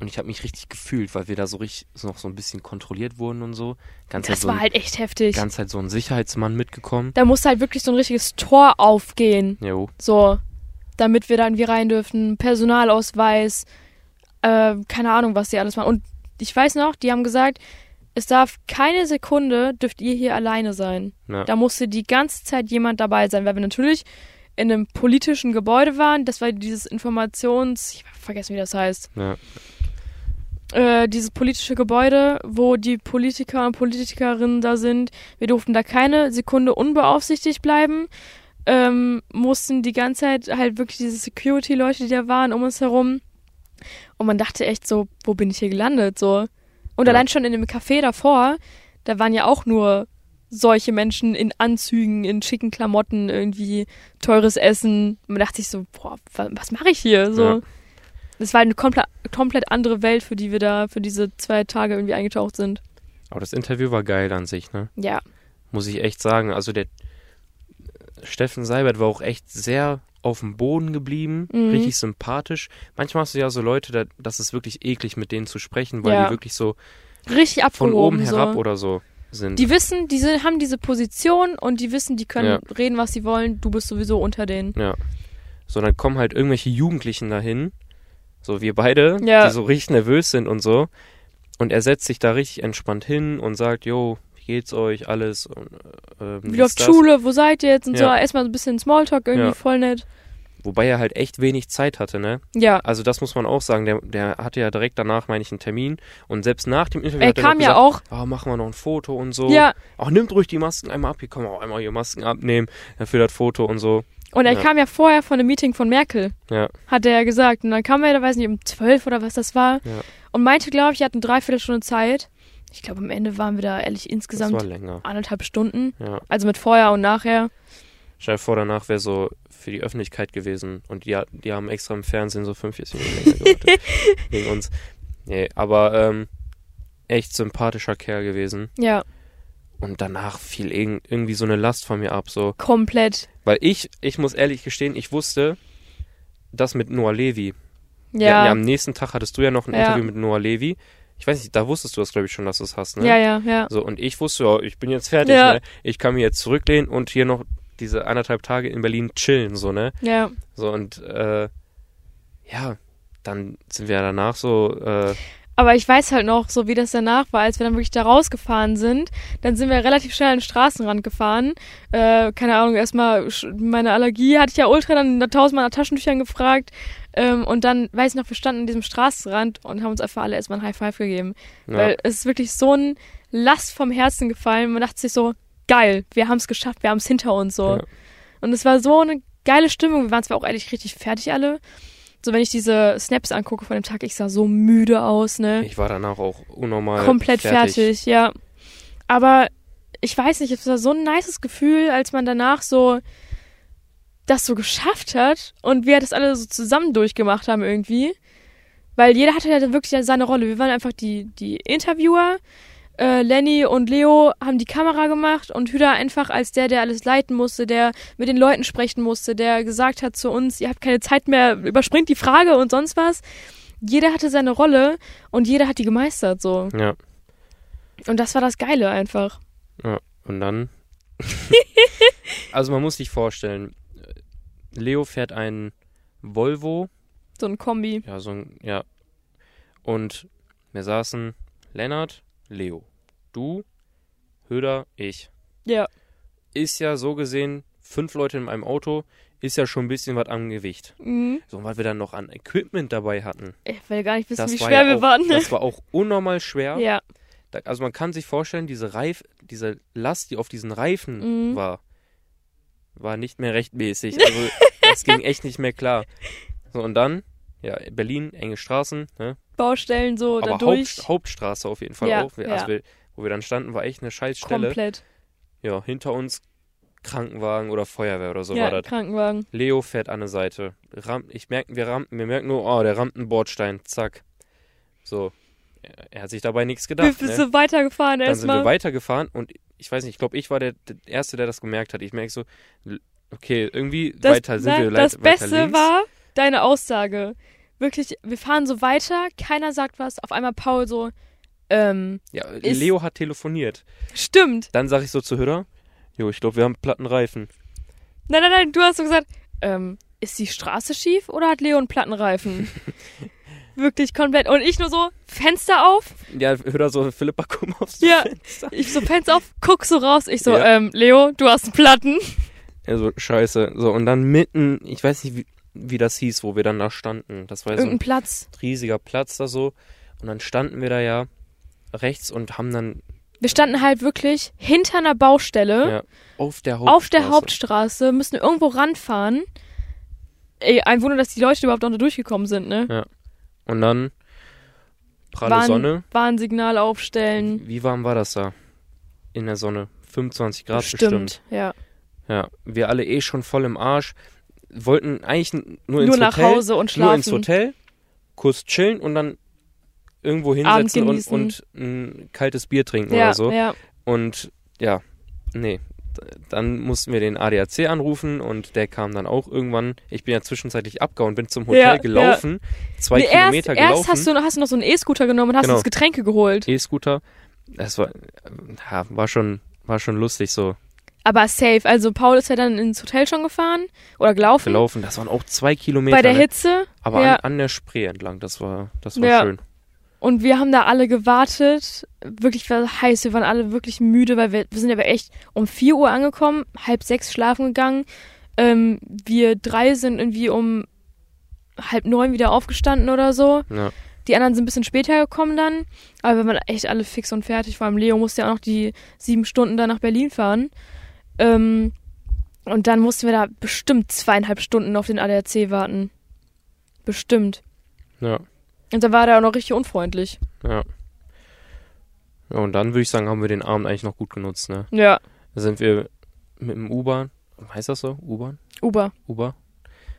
Und ich habe mich richtig gefühlt, weil wir da so richtig so noch so ein bisschen kontrolliert wurden und so. Ganz das so war ein, halt echt heftig. ganz halt so ein Sicherheitsmann mitgekommen. Da musste halt wirklich so ein richtiges Tor aufgehen. Jo. So, damit wir da irgendwie rein dürfen. Personalausweis, äh, keine Ahnung, was die alles machen. Und ich weiß noch, die haben gesagt, es darf keine Sekunde, dürft ihr hier alleine sein. Ja. Da musste die ganze Zeit jemand dabei sein, weil wir natürlich in einem politischen Gebäude waren. Das war dieses Informations... Ich vergessen, wie das heißt. Ja. Äh, dieses politische Gebäude, wo die Politiker und Politikerinnen da sind. Wir durften da keine Sekunde unbeaufsichtigt bleiben. Ähm, mussten die ganze Zeit halt wirklich diese Security-Leute, die da waren, um uns herum. Und man dachte echt so, wo bin ich hier gelandet? So. Und Ja. allein schon in dem Café davor, da waren ja auch nur solche Menschen in Anzügen, in schicken Klamotten, irgendwie teures Essen. Man dachte sich so, boah, wa- was mache ich hier? So. Ja. Das war eine komplett, komplett andere Welt, für die wir da für diese zwei Tage irgendwie eingetaucht sind. Aber das Interview war geil an sich, ne? Ja. Muss ich echt sagen. Also der Steffen Seibert war auch echt sehr auf dem Boden geblieben, Mhm. richtig sympathisch. Manchmal hast du ja so Leute, da, das ist wirklich eklig, mit denen zu sprechen, weil Ja. die wirklich so Richtig von oben herab so. oder so sind. Die wissen, die sind, haben diese Position und die wissen, die können Ja. reden, was sie wollen. Du bist sowieso unter denen. Ja. So, dann kommen halt irgendwelche Jugendlichen dahin, so wir beide, Ja. die so richtig nervös sind und so. Und er setzt sich da richtig entspannt hin und sagt, jo, wie geht's euch, alles? Und, äh, ähm, Wie läuft. Schule? Wo seid ihr jetzt? Und so Ja. erstmal so ein bisschen Smalltalk, irgendwie Ja. voll nett. Wobei er halt echt wenig Zeit hatte, ne? Ja. Also das muss man auch sagen, der, der hatte ja direkt danach, meine ich, einen Termin. Und selbst nach dem Interview Er hat er kam ja gesagt, auch. oh, machen wir noch ein Foto und so. Ja. Ach, nimmt ruhig die Masken einmal ab, hier können wir auch einmal hier Masken abnehmen, für das Foto und so. Und er Ja. kam ja vorher von einem Meeting von Merkel, Ja, hat er ja gesagt. Und dann kam er, da weiß nicht, um zwölf oder was das war. Ja. Und meinte, glaube ich, er hat eine Dreiviertelstunde Zeit. Ich glaube, am Ende waren wir da ehrlich insgesamt anderthalb Stunden. Ja. Also mit vorher und nachher. Stell dir vor, danach wäre so für die Öffentlichkeit gewesen und die, die haben extra im Fernsehen so 45 Minuten länger gewartet wegen uns. Nee, aber ähm, echt sympathischer Kerl gewesen. Ja, Und danach fiel irg irgendwie so eine Last von mir ab, so. komplett. Weil ich, ich muss ehrlich gestehen, ich wusste das mit Noah Levi. Ja. ja, am nächsten Tag hattest du ja noch ein Ja. Interview mit Noah Levi. Ich weiß nicht, da wusstest du das, glaube ich, schon, dass du es hast, ne? ja, ja, ja. So, und ich wusste, ja, ich bin jetzt fertig, Ja. ne? Ich kann mir jetzt zurücklehnen und hier noch diese anderthalb Tage in Berlin chillen, so, ne? Ja. So, und äh, ja, dann sind wir danach so, äh, Aber ich weiß halt noch, so wie das danach war, als wir dann wirklich da rausgefahren sind. Dann sind wir relativ schnell an den Straßenrand gefahren. Äh, keine Ahnung, erstmal meine Allergie hatte ich ja ultra dann tausendmal nach Taschentüchern gefragt. Ähm, und dann, weiß ich noch, wir standen an diesem Straßenrand und haben uns einfach alle erstmal ein High Five gegeben. ja, Weil es ist wirklich so ein Last vom Herzen gefallen. Man dachte sich so, geil, wir haben es geschafft, wir haben es hinter uns so. Ja. Und es war so eine geile Stimmung. Wir waren zwar auch ehrlich richtig fertig alle. So, wenn ich diese Snaps angucke von dem Tag, ich sah so müde aus, ne? ich war danach auch unnormal Komplett fertig. ja. Aber ich weiß nicht, es war so ein nices Gefühl, als man danach so das so geschafft hat und wir das alle so zusammen durchgemacht haben irgendwie. Weil jeder hatte ja wirklich seine Rolle. Wir waren einfach die, die Interviewer. Äh, Lenny und Leo haben die Kamera gemacht und Hüda einfach als der, der alles leiten musste, der mit den Leuten sprechen musste, der gesagt hat zu uns, ihr habt keine Zeit mehr, überspringt die Frage und sonst was. Jeder hatte seine Rolle und jeder hat die gemeistert so. Ja, Und das war das Geile einfach. ja. Und dann, also man muss sich vorstellen, Leo fährt einen Volvo, So ein Kombi. ja, so ein, ja, und wir saßen Lennart, Leo, du, Höder, ich. Ja. Ist ja so gesehen, fünf Leute in einem Auto, ist ja schon ein bisschen was am Gewicht. Mhm. So, und was wir dann noch an Equipment dabei hatten, Ich will gar nicht wissen, wie schwer ja wir auch, waren. Das war auch unnormal schwer. ja. Da, also man kann sich vorstellen, diese Reif, diese Last, die auf diesen Reifen Mhm. war, war nicht mehr rechtmäßig. Also das ging echt nicht mehr klar. So, und dann, ja, Berlin, enge Straßen, ne? Baustellen so aber dadurch. Haupt, Hauptstraße auf jeden Fall Ja, auch. Wir, also wir, wo wir dann standen, war echt eine scheiß Stelle. Komplett. Ja, hinter uns Krankenwagen oder Feuerwehr oder so ja, war das. Krankenwagen. Leo fährt an der Seite. Ram, ich merk, wir, rampen, wir merken nur, oh, der rammt einen Bordstein. Zack. So. Er, hat sich dabei nichts Wir gedacht. sind ne? so weitergefahren Dann sind wir erstmal. weitergefahren und ich weiß nicht, ich glaube, ich war der, der Erste, der das gemerkt hat. Ich merke so, Okay, irgendwie Das, weiter sind nein, wir das Beste links. war deine Aussage. Wirklich, wir fahren so weiter, keiner sagt was. Auf einmal Paul so, ähm, Ja, Leo hat telefoniert. stimmt. Dann sag ich so zu Hütter, jo, ich glaube, wir haben platten Reifen. Nein, nein, nein, du hast so gesagt, ähm, ist die Straße schief oder hat Leo einen Plattenreifen? Wirklich komplett. Und ich nur so, Fenster auf. Ja, Hütter so, Philippa, mal aufs Ja. Fenster. Ich so, Fenster auf, guck so raus. Ich so, Ja. ähm, Leo, du hast einen Platten. Also, scheiße. So, und dann mitten, ich weiß nicht, wie, wie das hieß, wo wir dann da standen. Das war ja so ein Irgendein Platz. riesiger Platz da so. Und dann standen wir da ja rechts und haben dann Wir standen halt wirklich hinter einer Baustelle. ja, auf der Hauptstraße. auf der Hauptstraße, müssen irgendwo ranfahren. Ey, ein Wunder, dass die Leute überhaupt noch da durchgekommen sind, ne? Und dann pralle Warn- Sonne. Warnsignal aufstellen. Wie warm war das da? In der Sonne. 25 Grad Bestimmt, bestimmt. ja. Ja, wir alle eh schon voll im Arsch. Wollten eigentlich nur ins Nur nach Hotel. Hause und Nur ins schlafen. Hotel, kurz chillen und dann irgendwo hinsetzen und, und ein kaltes Bier trinken Ja, oder so. ja. Und ja, nee. Dann mussten wir den ADAC anrufen und der kam dann auch irgendwann. Ich bin ja zwischenzeitlich abgehauen, bin zum Hotel Ja, gelaufen, zwei Nee, Kilometer erst, gelaufen. erst hast du, hast du noch so einen E-Scooter genommen und hast Genau. uns Getränke geholt. E-Scooter. Das war, ja, war schon, war schon lustig so. Aber safe. Also Paul ist ja dann ins Hotel schon gefahren oder gelaufen. Gelaufen, das waren auch zwei Kilometer. Bei der ne? Hitze. Aber ja. an, an der Spree entlang, das war, das war Ja. schön. Und wir haben da alle gewartet. Wirklich war es heiß. Wir waren alle wirklich müde, weil wir, wir sind aber echt um 4 Uhr angekommen, halb sechs schlafen gegangen. Ähm, wir drei sind irgendwie um halb neun wieder aufgestanden oder so. Ja. Die anderen sind ein bisschen später gekommen dann. Aber wir waren echt alle fix und fertig. Vor allem Leo musste ja auch noch die sieben Stunden da nach Berlin fahren. Ähm, und dann mussten wir da bestimmt zweieinhalb Stunden auf den ADAC warten. Bestimmt. Ja, Und da war der auch noch richtig unfreundlich. ja. Ja, und dann würde ich sagen, haben wir den Abend eigentlich noch gut genutzt, ne? Ja. Da sind wir mit dem U-Bahn, heißt das so? U-Bahn? Uber. Uber?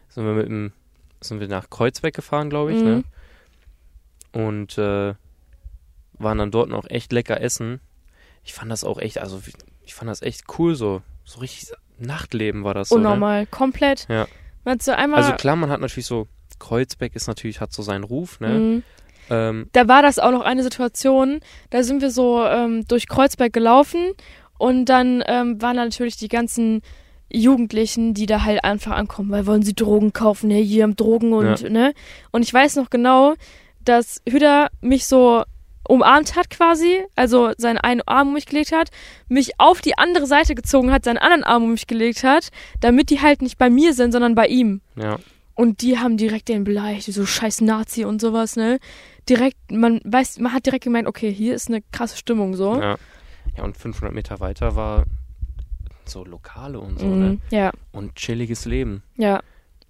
Sind wir mit dem, sind wir nach Kreuzberg gefahren, glaube ich, Mhm. ne? Und äh, waren dann dort noch echt lecker essen. Ich fand das auch echt, also ich fand das echt cool so. So richtig Nachtleben war das so. Ne? Unnormal. Komplett. Ja. So einmal. Also klar, man hat natürlich so, Kreuzberg ist natürlich, hat so seinen Ruf, ne? Mhm. Ähm, Da war das auch noch eine Situation, da sind wir so ähm, durch Kreuzberg gelaufen und dann ähm, waren da natürlich die ganzen Jugendlichen, die da halt einfach ankommen, weil wollen sie Drogen kaufen, hey, hier haben Drogen und Ja. ne. Und ich weiß noch genau, dass Hüder mich so umarmt hat quasi, also seinen einen Arm um mich gelegt hat, mich auf die andere Seite gezogen hat, seinen anderen Arm um mich gelegt hat, damit die halt nicht bei mir sind, sondern bei ihm. ja, Und die haben direkt den beleidigt, so scheiß Nazi und sowas, ne? Direkt, man weiß, man hat direkt gemeint, okay, hier ist eine krasse Stimmung so. ja. Ja, und 500 Meter weiter war so Lokale und so, ne? Mhm, Ja, Und chilliges Leben. ja,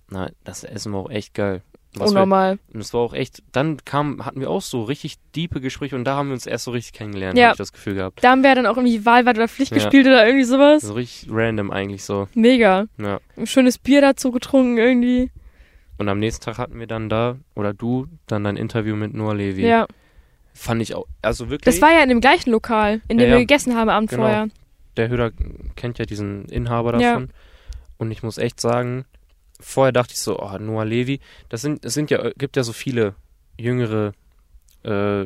Na, das Essen war auch echt geil. Was wir, unnormal. und es war auch echt, dann kam, hatten wir auch so richtig diepe Gespräche und da haben wir uns erst so richtig kennengelernt, Ja. habe ich das Gefühl gehabt. Da haben wir dann auch irgendwie Wahlweit oder Pflicht Ja. gespielt oder irgendwie sowas. So richtig random eigentlich so. Mega. Ja. Ein schönes Bier dazu getrunken irgendwie. Und am nächsten Tag hatten wir dann da, oder du, dann dein Interview mit Noah Levi. Ja. Fand ich auch, also wirklich. Das war ja in dem gleichen Lokal, in dem Ja, wir ja. gegessen haben am Abend Genau. vorher. der Hörer kennt ja diesen Inhaber Ja. davon. Und ich muss echt sagen, vorher dachte ich so, oh, Noah Levi, das sind, es sind ja, gibt ja so viele jüngere äh,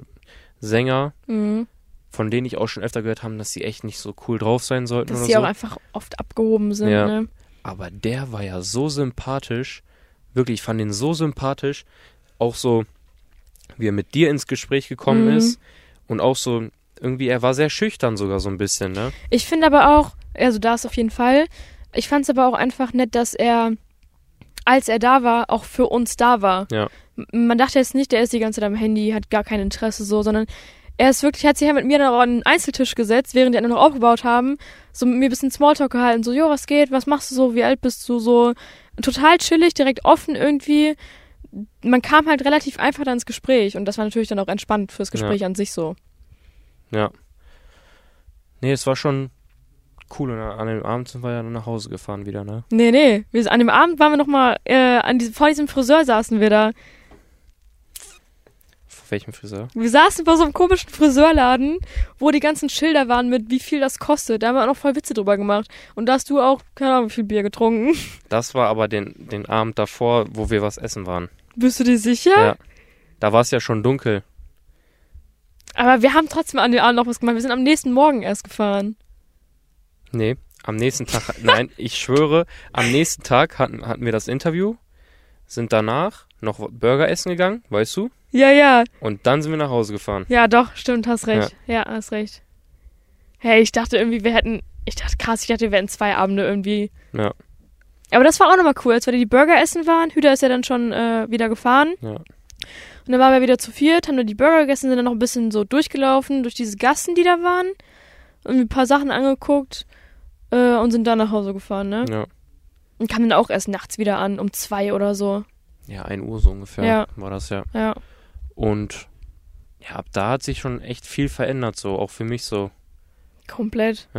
Sänger, Mhm. von denen ich auch schon öfter gehört habe, dass sie echt nicht so cool drauf sein sollten Dass oder die so. auch einfach oft abgehoben sind, Ja. ne? Aber der war ja so sympathisch. Wirklich, ich fand ihn so sympathisch. Auch so, wie er mit dir ins Gespräch gekommen Mhm. ist. Und auch so, irgendwie, er war sehr schüchtern sogar so ein bisschen, ne? Ich finde aber auch, also das auf jeden Fall. Ich fand es aber auch einfach nett, dass er, als er da war, auch für uns da war. Ja. Man dachte jetzt nicht, der ist die ganze Zeit am Handy, hat gar kein Interesse so, sondern er ist wirklich, hat sich ja mit mir dann auch an den Einzeltisch gesetzt, während die anderen noch aufgebaut haben, so mit mir ein bisschen Smalltalk gehalten, so, jo, was geht, was machst du so, wie alt bist du, so, total chillig, direkt offen irgendwie. Man kam halt relativ einfach dann ins Gespräch und das war natürlich dann auch entspannt fürs Gespräch an sich so. Ja. Nee, es war schon cool. Und an dem Abend sind wir ja nach Hause gefahren wieder, ne? Nee, nee. Wir, an dem Abend waren wir noch mal, äh, an diesem, vor diesem Friseur saßen wir da. welchem Friseur? Wir saßen vor so einem komischen Friseurladen, wo die ganzen Schilder waren mit, wie viel das kostet. Da haben wir auch noch voll Witze drüber gemacht. Und da hast du auch, keine Ahnung, wie viel Bier getrunken. Das war aber den, den Abend davor, wo wir was essen waren. Bist du dir sicher? Ja. Da war es ja schon dunkel. Aber wir haben trotzdem an dem Abend noch was gemacht. Wir sind am nächsten Morgen erst gefahren. Nee, am nächsten Tag, nein, ich schwöre, am nächsten Tag hatten, hatten wir das Interview, sind danach noch Burger essen gegangen, weißt du? Ja, ja. Und dann sind wir nach Hause gefahren. Ja, doch, stimmt, hast recht. Ja, hast recht. Hey, ich dachte irgendwie, wir hätten. Ich dachte krass, ich dachte, wir hätten zwei Abende irgendwie. Ja. Aber das war auch nochmal cool, als wir die Burger essen waren. Hüder ist ja dann schon äh, wieder gefahren. Ja. Und dann waren wir wieder zu viert, haben dann die Burger gegessen, sind dann noch ein bisschen so durchgelaufen durch diese Gassen, die da waren. Und ein paar Sachen angeguckt äh, und sind dann nach Hause gefahren, ne? Ja. Und kamen dann auch erst nachts wieder an, um zwei oder so. Ja, 1 Uhr so ungefähr Ja. war das ja. Ja. Und ja, ab da hat sich schon echt viel verändert, so auch für mich so. Komplett.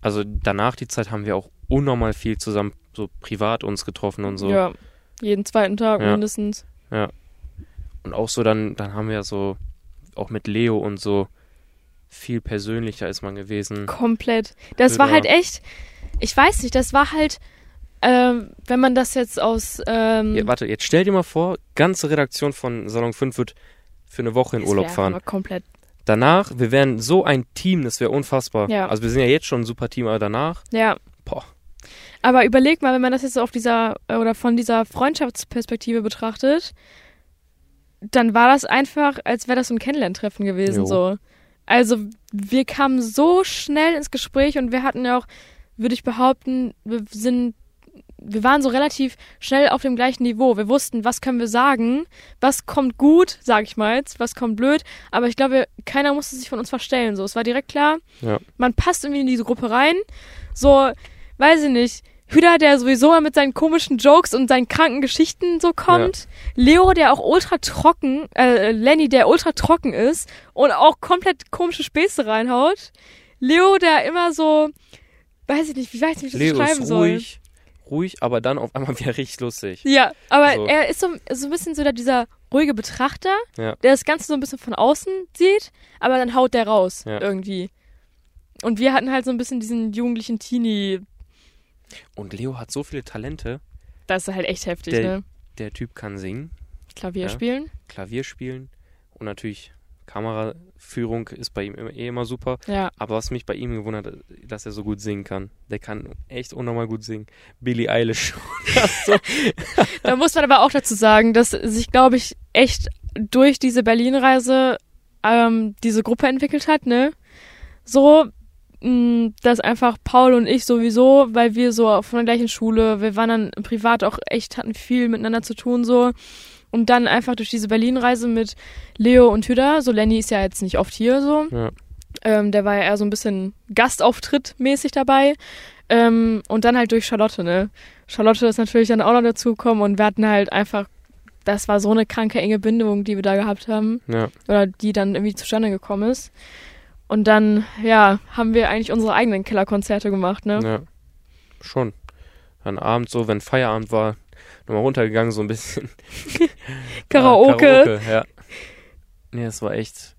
Also danach die Zeit haben wir auch unnormal viel zusammen so privat uns getroffen und so. Ja. Jeden zweiten Tag Ja. mindestens. Und auch so dann, dann haben wir so, auch mit Leo und so, viel persönlicher ist man gewesen. Komplett. Das war halt echt. Ich weiß nicht, das war halt. Ähm, wenn man das jetzt aus. Ähm, Ja, warte, jetzt stell dir mal vor, ganze Redaktion von Salon 5 wird für eine Woche in es Urlaub fahren. Komplett. Danach, wir wären so ein Team, das wäre unfassbar. Ja. Also wir sind ja jetzt schon ein super Team, aber danach, Ja. boah, Aber überleg mal, wenn man das jetzt so auf dieser äh, oder von dieser Freundschaftsperspektive betrachtet, dann war das einfach, als wäre das so ein Kennenlerntreffen gewesen. Jo. So. Also wir kamen so schnell ins Gespräch und wir hatten ja auch, würde ich behaupten, wir sind, wir waren so relativ schnell auf dem gleichen Niveau. Wir wussten, was können wir sagen, was kommt gut, sag ich mal jetzt, was kommt blöd. Aber ich glaube, keiner musste sich von uns verstellen. So, es war direkt klar, Ja. man passt irgendwie in diese Gruppe rein. So, weiß ich nicht. Hüder, der sowieso mal mit seinen komischen Jokes und seinen kranken Geschichten so kommt. Leo, der auch ultra trocken, äh, Lenny, der ultra trocken ist und auch komplett komische Späße reinhaut. Leo, der immer so, weiß ich nicht, wie weiß ich nicht, wie ich das Leo ist soll. ruhig, ruhig, aber dann auf einmal wieder richtig lustig. Ja, aber So. er ist so, so ein bisschen so der, dieser ruhige Betrachter, Ja. der das Ganze so ein bisschen von außen sieht, aber dann haut der raus Ja. irgendwie. Und wir hatten halt so ein bisschen diesen jugendlichen Teenie, Und Leo hat so viele Talente. das ist halt echt heftig, Der- ne? Der Typ kann singen, Klavier Ja. spielen. Klavier spielen und natürlich Kameraführung ist bei ihm immer, eh immer super. Ja. Aber was mich bei ihm gewundert hat, dass er so gut singen kann. Der kann echt unnormal gut singen. Billie Eilish. Das so. Da muss man aber auch dazu sagen, dass sich, glaube ich, echt durch diese Berlin-Reise ähm, diese Gruppe entwickelt hat, ne? So, dass einfach Paul und ich sowieso, weil wir so von der gleichen Schule, wir waren dann privat auch echt, hatten viel miteinander zu tun, so. Und dann einfach durch diese Berlin-Reise mit Leo und Hüda, so Lenny ist ja jetzt nicht oft hier so. Ja. Ähm, der war ja eher so ein bisschen Gastauftritt-mäßig dabei. Ähm, und dann halt durch Charlotte, ne? Charlotte ist natürlich dann auch noch dazugekommen und wir hatten halt einfach, das war so eine kranke, enge Bindung, die wir da gehabt haben. Ja, Oder die dann irgendwie zustande gekommen ist. Und dann, ja, haben wir eigentlich unsere eigenen Kellerkonzerte gemacht, ne? ja. Schon. Dann abends so, wenn Feierabend war, nochmal runtergegangen, so ein bisschen. Karaoke. Ja, Karaoke, ja. Nee, es war echt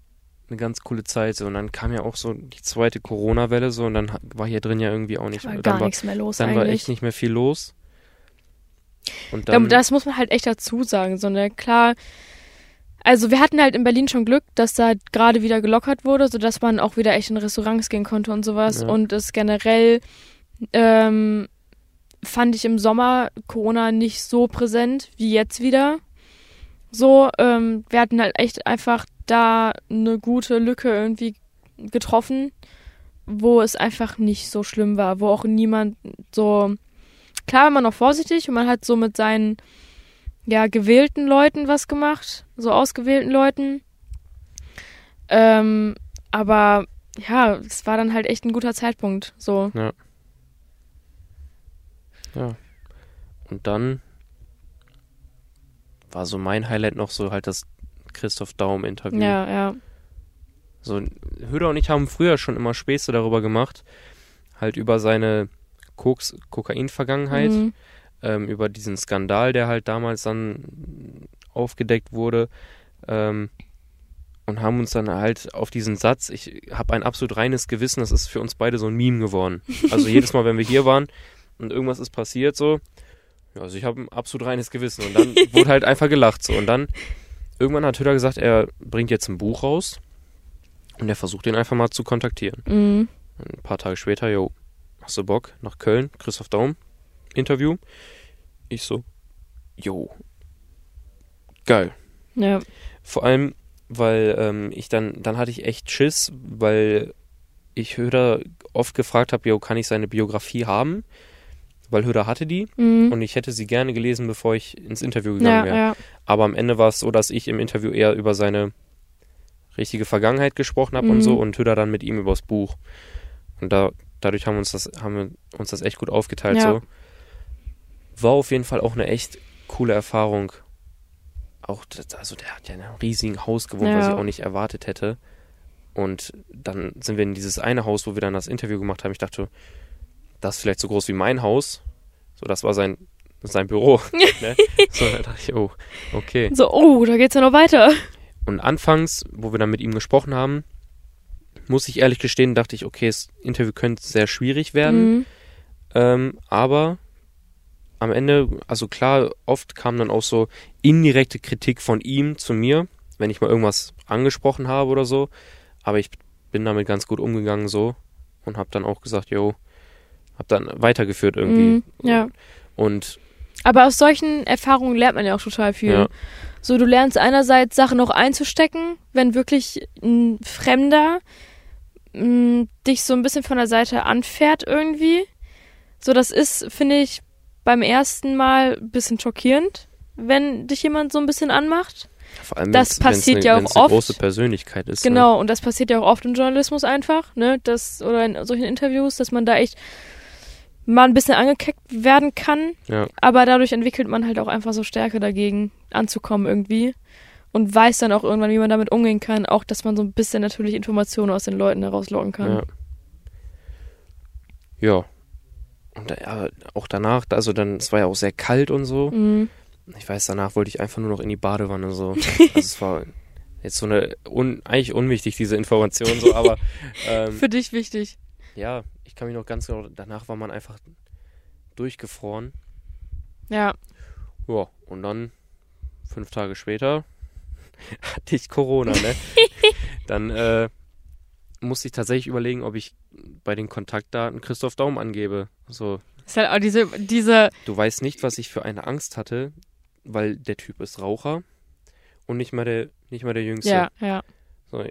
eine ganz coole Zeit. So. Und dann kam ja auch so die zweite Corona-Welle so und dann war hier drin ja irgendwie auch nicht war mehr. gar Dann war, nichts mehr los dann war eigentlich. echt nicht mehr viel los. Und Ja, dann, das muss man halt echt dazu sagen. So, ne, klar. Also wir hatten halt in Berlin schon Glück, dass da gerade wieder gelockert wurde, sodass man auch wieder echt in Restaurants gehen konnte und sowas. Ja. Und es generell ähm, fand ich im Sommer Corona nicht so präsent wie jetzt wieder. So, ähm, wir hatten halt echt einfach da eine gute Lücke irgendwie getroffen, wo es einfach nicht so schlimm war, wo auch niemand so klar war man noch vorsichtig und man hat so mit seinen ja gewählten Leuten was gemacht, so ausgewählten Leuten. Ähm, aber ja, es war dann halt echt ein guter Zeitpunkt. So, ja. Und dann war so mein Highlight noch so halt das Christoph Daum-Interview. ja, ja, So, Höder und ich haben früher schon immer Späße darüber gemacht, halt über seine Koks Kokain-Vergangenheit, Mhm. Ähm, über diesen Skandal, der halt damals dann aufgedeckt wurde, Ähm, und haben uns dann halt auf diesen Satz, ich habe ein absolut reines Gewissen, das ist für uns beide so ein Meme geworden. Also jedes Mal, wenn wir hier waren und irgendwas ist passiert, so, ja, also ich habe ein absolut reines Gewissen. Und dann wurde halt einfach gelacht so. Und dann, irgendwann hat Hütter gesagt, er bringt jetzt ein Buch raus und er versucht den einfach mal zu kontaktieren. Mhm. Ein paar Tage später, jo, hast du Bock nach Köln, Christoph Daum, Interview? Ich so, jo, geil. Ja. Vor allem, weil ähm, ich dann, dann hatte ich echt Schiss, weil ich Höder oft gefragt habe, jo, kann ich seine Biografie haben? Weil Höder hatte die Mhm. und ich hätte sie gerne gelesen, bevor ich ins Interview gegangen Ja, wäre. ja. Aber am Ende war es so, dass ich im Interview eher über seine richtige Vergangenheit gesprochen habe und Mhm. so und Höder dann mit ihm übers Buch. Und da, dadurch haben wir uns das, haben wir uns das echt gut aufgeteilt. Ja. So. War auf jeden Fall auch eine echt coole Erfahrung. Auch, also der hat ja in einem riesigen Haus gewohnt, was Ja. ich auch nicht erwartet hätte. Und dann sind wir in dieses eine Haus, wo wir dann das Interview gemacht haben. Ich dachte, das ist vielleicht so groß wie mein Haus. So, das war sein, sein Büro. ne? So, da dachte ich, oh, okay. So, oh, da geht's ja noch weiter. Und anfangs, wo wir dann mit ihm gesprochen haben, muss ich ehrlich gestehen, dachte ich, okay, das Interview könnte sehr schwierig werden. Mhm. Ähm, aber am Ende, also klar, oft kam dann auch so indirekte Kritik von ihm zu mir, wenn ich mal irgendwas angesprochen habe oder so. Aber ich bin damit ganz gut umgegangen so und habe dann auch gesagt, yo, habe dann weitergeführt irgendwie. Mhm. Ja. Und Aber aus solchen Erfahrungen lernt man ja auch total viel. Ja. So, du lernst einerseits Sachen noch einzustecken, wenn wirklich ein Fremder mh, dich so ein bisschen von der Seite anfährt irgendwie. So, das ist, finde ich, beim ersten Mal ein bisschen schockierend, wenn dich jemand so ein bisschen anmacht. vor allem, Das wenn's- passiert wenn's ja eine, auch eine oft. große Persönlichkeit ist. Ne? Genau, und das passiert ja auch oft im Journalismus einfach, ne? Das, oder in solchen Interviews, dass man da echt mal ein bisschen angekeckt werden kann. Ja. Aber dadurch entwickelt man halt auch einfach so Stärke dagegen, anzukommen irgendwie. Und weiß dann auch irgendwann, wie man damit umgehen kann. Auch, dass man so ein bisschen natürlich Informationen aus den Leuten herauslocken kann. Ja. Ja. Und ja, auch danach, also dann, es war ja auch sehr kalt und so. Mhm. Ich weiß, danach wollte ich einfach nur noch in die Badewanne so. Also es war jetzt so eine un, eigentlich unwichtig diese Information so, aber ähm, Für dich wichtig. ja, ich kann mich noch ganz genau. Danach war man einfach durchgefroren. Ja. Ja, und dann fünf Tage später hatte ich Corona, ne? dann äh, musste ich tatsächlich überlegen, ob ich bei den Kontaktdaten Christoph Daum angebe. So, Ist halt auch diese, diese, du weißt nicht, was ich für eine Angst hatte, weil der Typ ist Raucher und nicht mal der, nicht mal der Jüngste. ja, ja. So,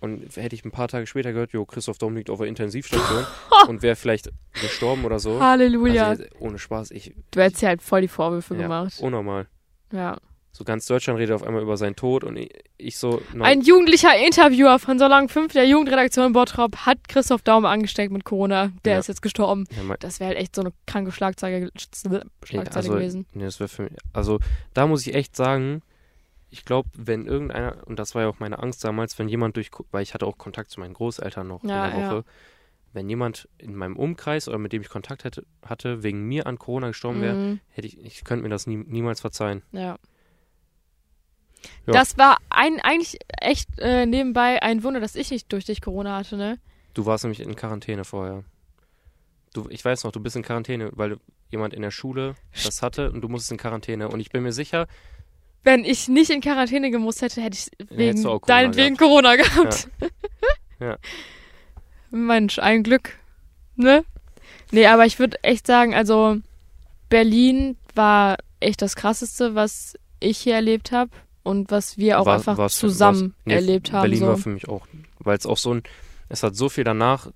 und hätte ich ein paar Tage später gehört, jo, Christoph Daum liegt auf der Intensivstation und wäre vielleicht gestorben oder so. Halleluja. Also, ohne Spaß, ich, du hättest ja halt voll die Vorwürfe ja, gemacht. unnormal. Ja. So ganz Deutschland redet auf einmal über seinen Tod und ich, so, Ein jugendlicher Interviewer von Solang 5 der Jugendredaktion Bottrop hat Christoph Daum angesteckt mit Corona. Der Ja. ist jetzt gestorben. ja, Das wäre halt echt so eine kranke Schlagzeile, Schlagzeile also, gewesen. Nee, das wäre für mich, also da muss ich echt sagen, ich glaube, wenn irgendeiner, und das war ja auch meine Angst damals, wenn jemand durch, weil ich hatte auch Kontakt zu meinen Großeltern noch Ja, in der. Woche, wenn jemand in meinem Umkreis oder mit dem ich Kontakt hätte, hatte, wegen mir an Corona gestorben wäre, Mhm, hätte ich, ich könnte mir das nie, niemals verzeihen. ja. Ja. Das war ein, eigentlich echt äh, nebenbei ein Wunder, dass ich nicht durch dich Corona hatte, ne? Du warst nämlich in Quarantäne vorher. Du, ich weiß noch, du bist in Quarantäne, weil jemand in der Schule das hatte und du musstest in Quarantäne. Und ich bin mir sicher, Wenn ich nicht in Quarantäne gemusst hätte, hätte ich wegen Corona deinetwegen Corona gehabt. Ja. Mensch, ein Glück. Ne? Nee, aber ich würde echt sagen, also Berlin war echt das krasseste, was ich hier erlebt habe und was wir auch War- einfach zusammen nee, erlebt haben. Berlin so. war für mich auch, weil es auch so ein, es hat so viel danach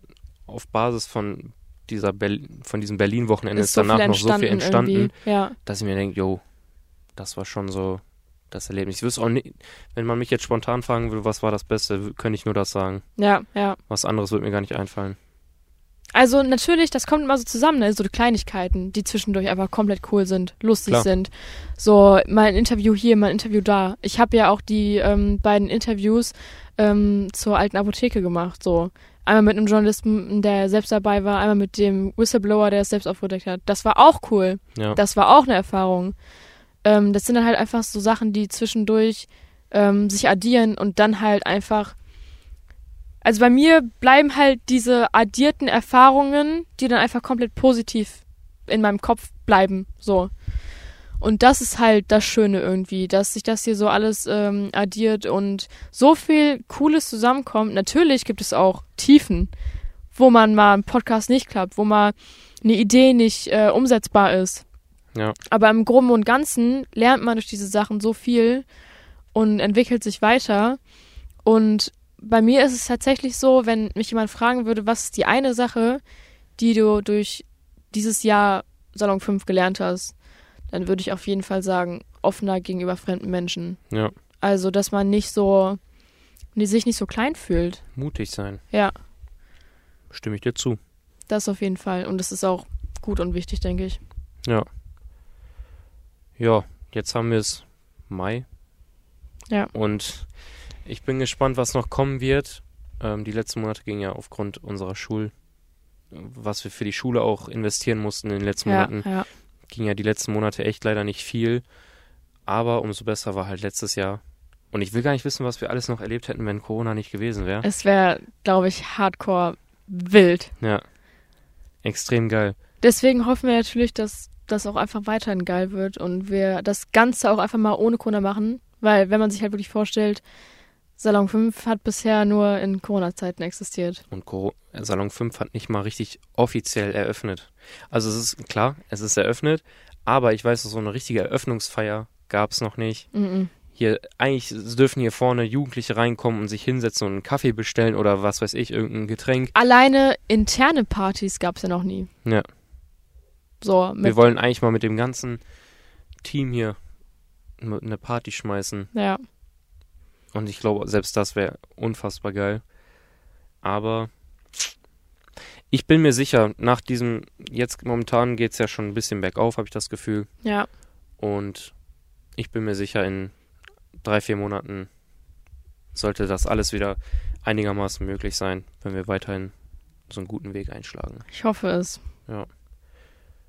auf Basis von dieser Bel von diesem Berlin-Wochenende ist, so danach noch so viel entstanden. Ja, dass ich mir denke, yo, das war schon so das Erlebnis. Ich wüsste auch nicht, wenn man mich jetzt spontan fragen will, was war das Beste, könnte ich nur das sagen. ja, ja. Was anderes wird mir gar nicht einfallen. Also natürlich, das kommt immer so zusammen, ne? so die Kleinigkeiten, die zwischendurch einfach komplett cool sind, lustig Klar. sind. So mal ein Interview hier, mal ein Interview da. Ich habe ja auch die ähm, beiden Interviews ähm, zur alten Apotheke gemacht. So einmal mit einem Journalisten, der selbst dabei war, einmal mit dem Whistleblower, der es selbst aufgedeckt hat. Das war auch cool. Ja. Das war auch eine Erfahrung. Ähm, das sind dann halt einfach so Sachen, die zwischendurch ähm, sich addieren und dann halt einfach. Also bei mir bleiben halt diese addierten Erfahrungen, die dann einfach komplett positiv in meinem Kopf bleiben. So. Und das ist halt das Schöne irgendwie, dass sich das hier so alles ähm, addiert und so viel Cooles zusammenkommt. Natürlich gibt es auch Tiefen, wo man mal ein Podcast nicht klappt, wo mal eine Idee nicht äh, umsetzbar ist. Ja. Aber im Groben und Ganzen lernt man durch diese Sachen so viel und entwickelt sich weiter. Und bei mir ist es tatsächlich so, wenn mich jemand fragen würde, was ist die eine Sache, die du durch dieses Jahr Salon 5 gelernt hast, dann würde ich auf jeden Fall sagen, offener gegenüber fremden Menschen. Ja. Also, dass man nicht so, sich nicht so klein fühlt. Mutig sein. Ja, Stimme ich dir zu. das auf jeden Fall. Und das ist auch gut und wichtig, denke ich. Ja. Ja, jetzt haben wir es Mai. Ja. Und ich bin gespannt, was noch kommen wird. Ähm, die letzten Monate gingen ja aufgrund unserer Schul, was wir für die Schule auch investieren mussten in den letzten Ja, Monaten, ja. ging ja die letzten Monate echt leider nicht viel. Aber umso besser war halt letztes Jahr. Und ich will gar nicht wissen, was wir alles noch erlebt hätten, wenn Corona nicht gewesen wäre. Es wäre, glaube ich, hardcore wild. Ja. Extrem geil. Deswegen hoffen wir natürlich, dass das auch einfach weiterhin geil wird und wir das Ganze auch einfach mal ohne Corona machen. Weil, wenn man sich halt wirklich vorstellt, Salon 5 hat bisher nur in Corona-Zeiten existiert. Und Coro Salon 5 hat nicht mal richtig offiziell eröffnet. Also es ist klar, es ist eröffnet, aber ich weiß, so eine richtige Eröffnungsfeier gab es noch nicht. Mhm. Hier, eigentlich dürfen hier vorne Jugendliche reinkommen und sich hinsetzen und einen Kaffee bestellen oder was weiß ich, irgendein Getränk. Alleine interne Partys gab es ja noch nie. Ja. So, Wir wollen eigentlich mal mit dem ganzen Team hier eine Party schmeißen. ja. Und ich glaube, selbst das wäre unfassbar geil. Aber ich bin mir sicher, nach diesem, jetzt momentan geht es ja schon ein bisschen bergauf, habe ich das Gefühl. Ja, Und ich bin mir sicher, in drei, vier Monaten sollte das alles wieder einigermaßen möglich sein, wenn wir weiterhin so einen guten Weg einschlagen. ich hoffe es.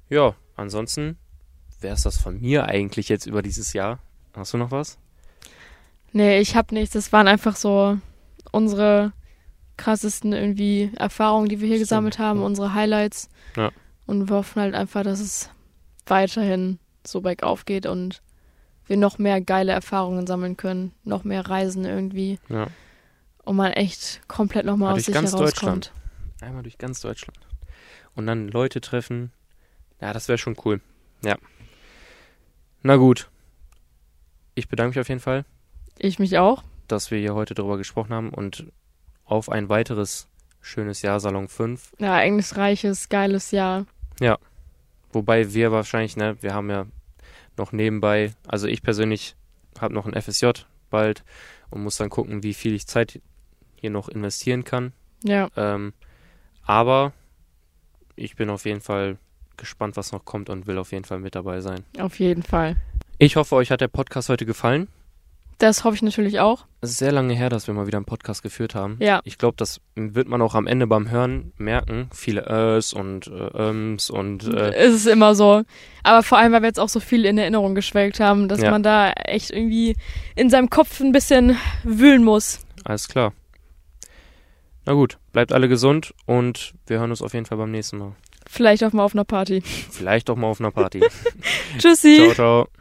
Ja, ansonsten wäre es das von mir eigentlich jetzt über dieses Jahr. Hast du noch was? Nee, ich hab nichts. Das waren einfach so unsere krassesten irgendwie Erfahrungen, die wir hier Stimmt, gesammelt haben, unsere Highlights. Ja. Und wir hoffen halt einfach, dass es weiterhin so bergauf geht und wir noch mehr geile Erfahrungen sammeln können, noch mehr Reisen irgendwie Ja. und man echt komplett nochmal aus durch sich ganz herauskommt. Einmal durch ganz Deutschland. Und dann Leute treffen. Ja, das wäre schon cool. Ja. Na gut. Ich bedanke mich auf jeden Fall, Ich mich auch. dass wir hier heute darüber gesprochen haben und auf ein weiteres schönes Jahr Salon 5. Ja, eigentlich reiches, geiles Jahr. Wobei wir wahrscheinlich, ne, wir haben ja noch nebenbei, also ich persönlich habe noch ein FSJ bald und muss dann gucken, wie viel ich Zeit hier noch investieren kann. Ja, Ähm, aber ich bin auf jeden Fall gespannt, was noch kommt und will auf jeden Fall mit dabei sein. auf jeden Fall. Ich hoffe, euch hat der Podcast heute gefallen. Das hoffe ich natürlich auch. Es ist sehr lange her, dass wir mal wieder einen Podcast geführt haben. Ja. Ich glaube, das wird man auch am Ende beim Hören merken. Viele Ös und äh, Öms und äh, Es ist immer so. Aber vor allem, weil wir jetzt auch so viel in Erinnerung geschwelgt haben, dass Ja. man da echt irgendwie in seinem Kopf ein bisschen wühlen muss. alles klar. Na gut, bleibt alle gesund und wir hören uns auf jeden Fall beim nächsten Mal. Vielleicht auch mal auf einer Party. Vielleicht auch mal auf einer Party. Tschüssi. ciao, ciao.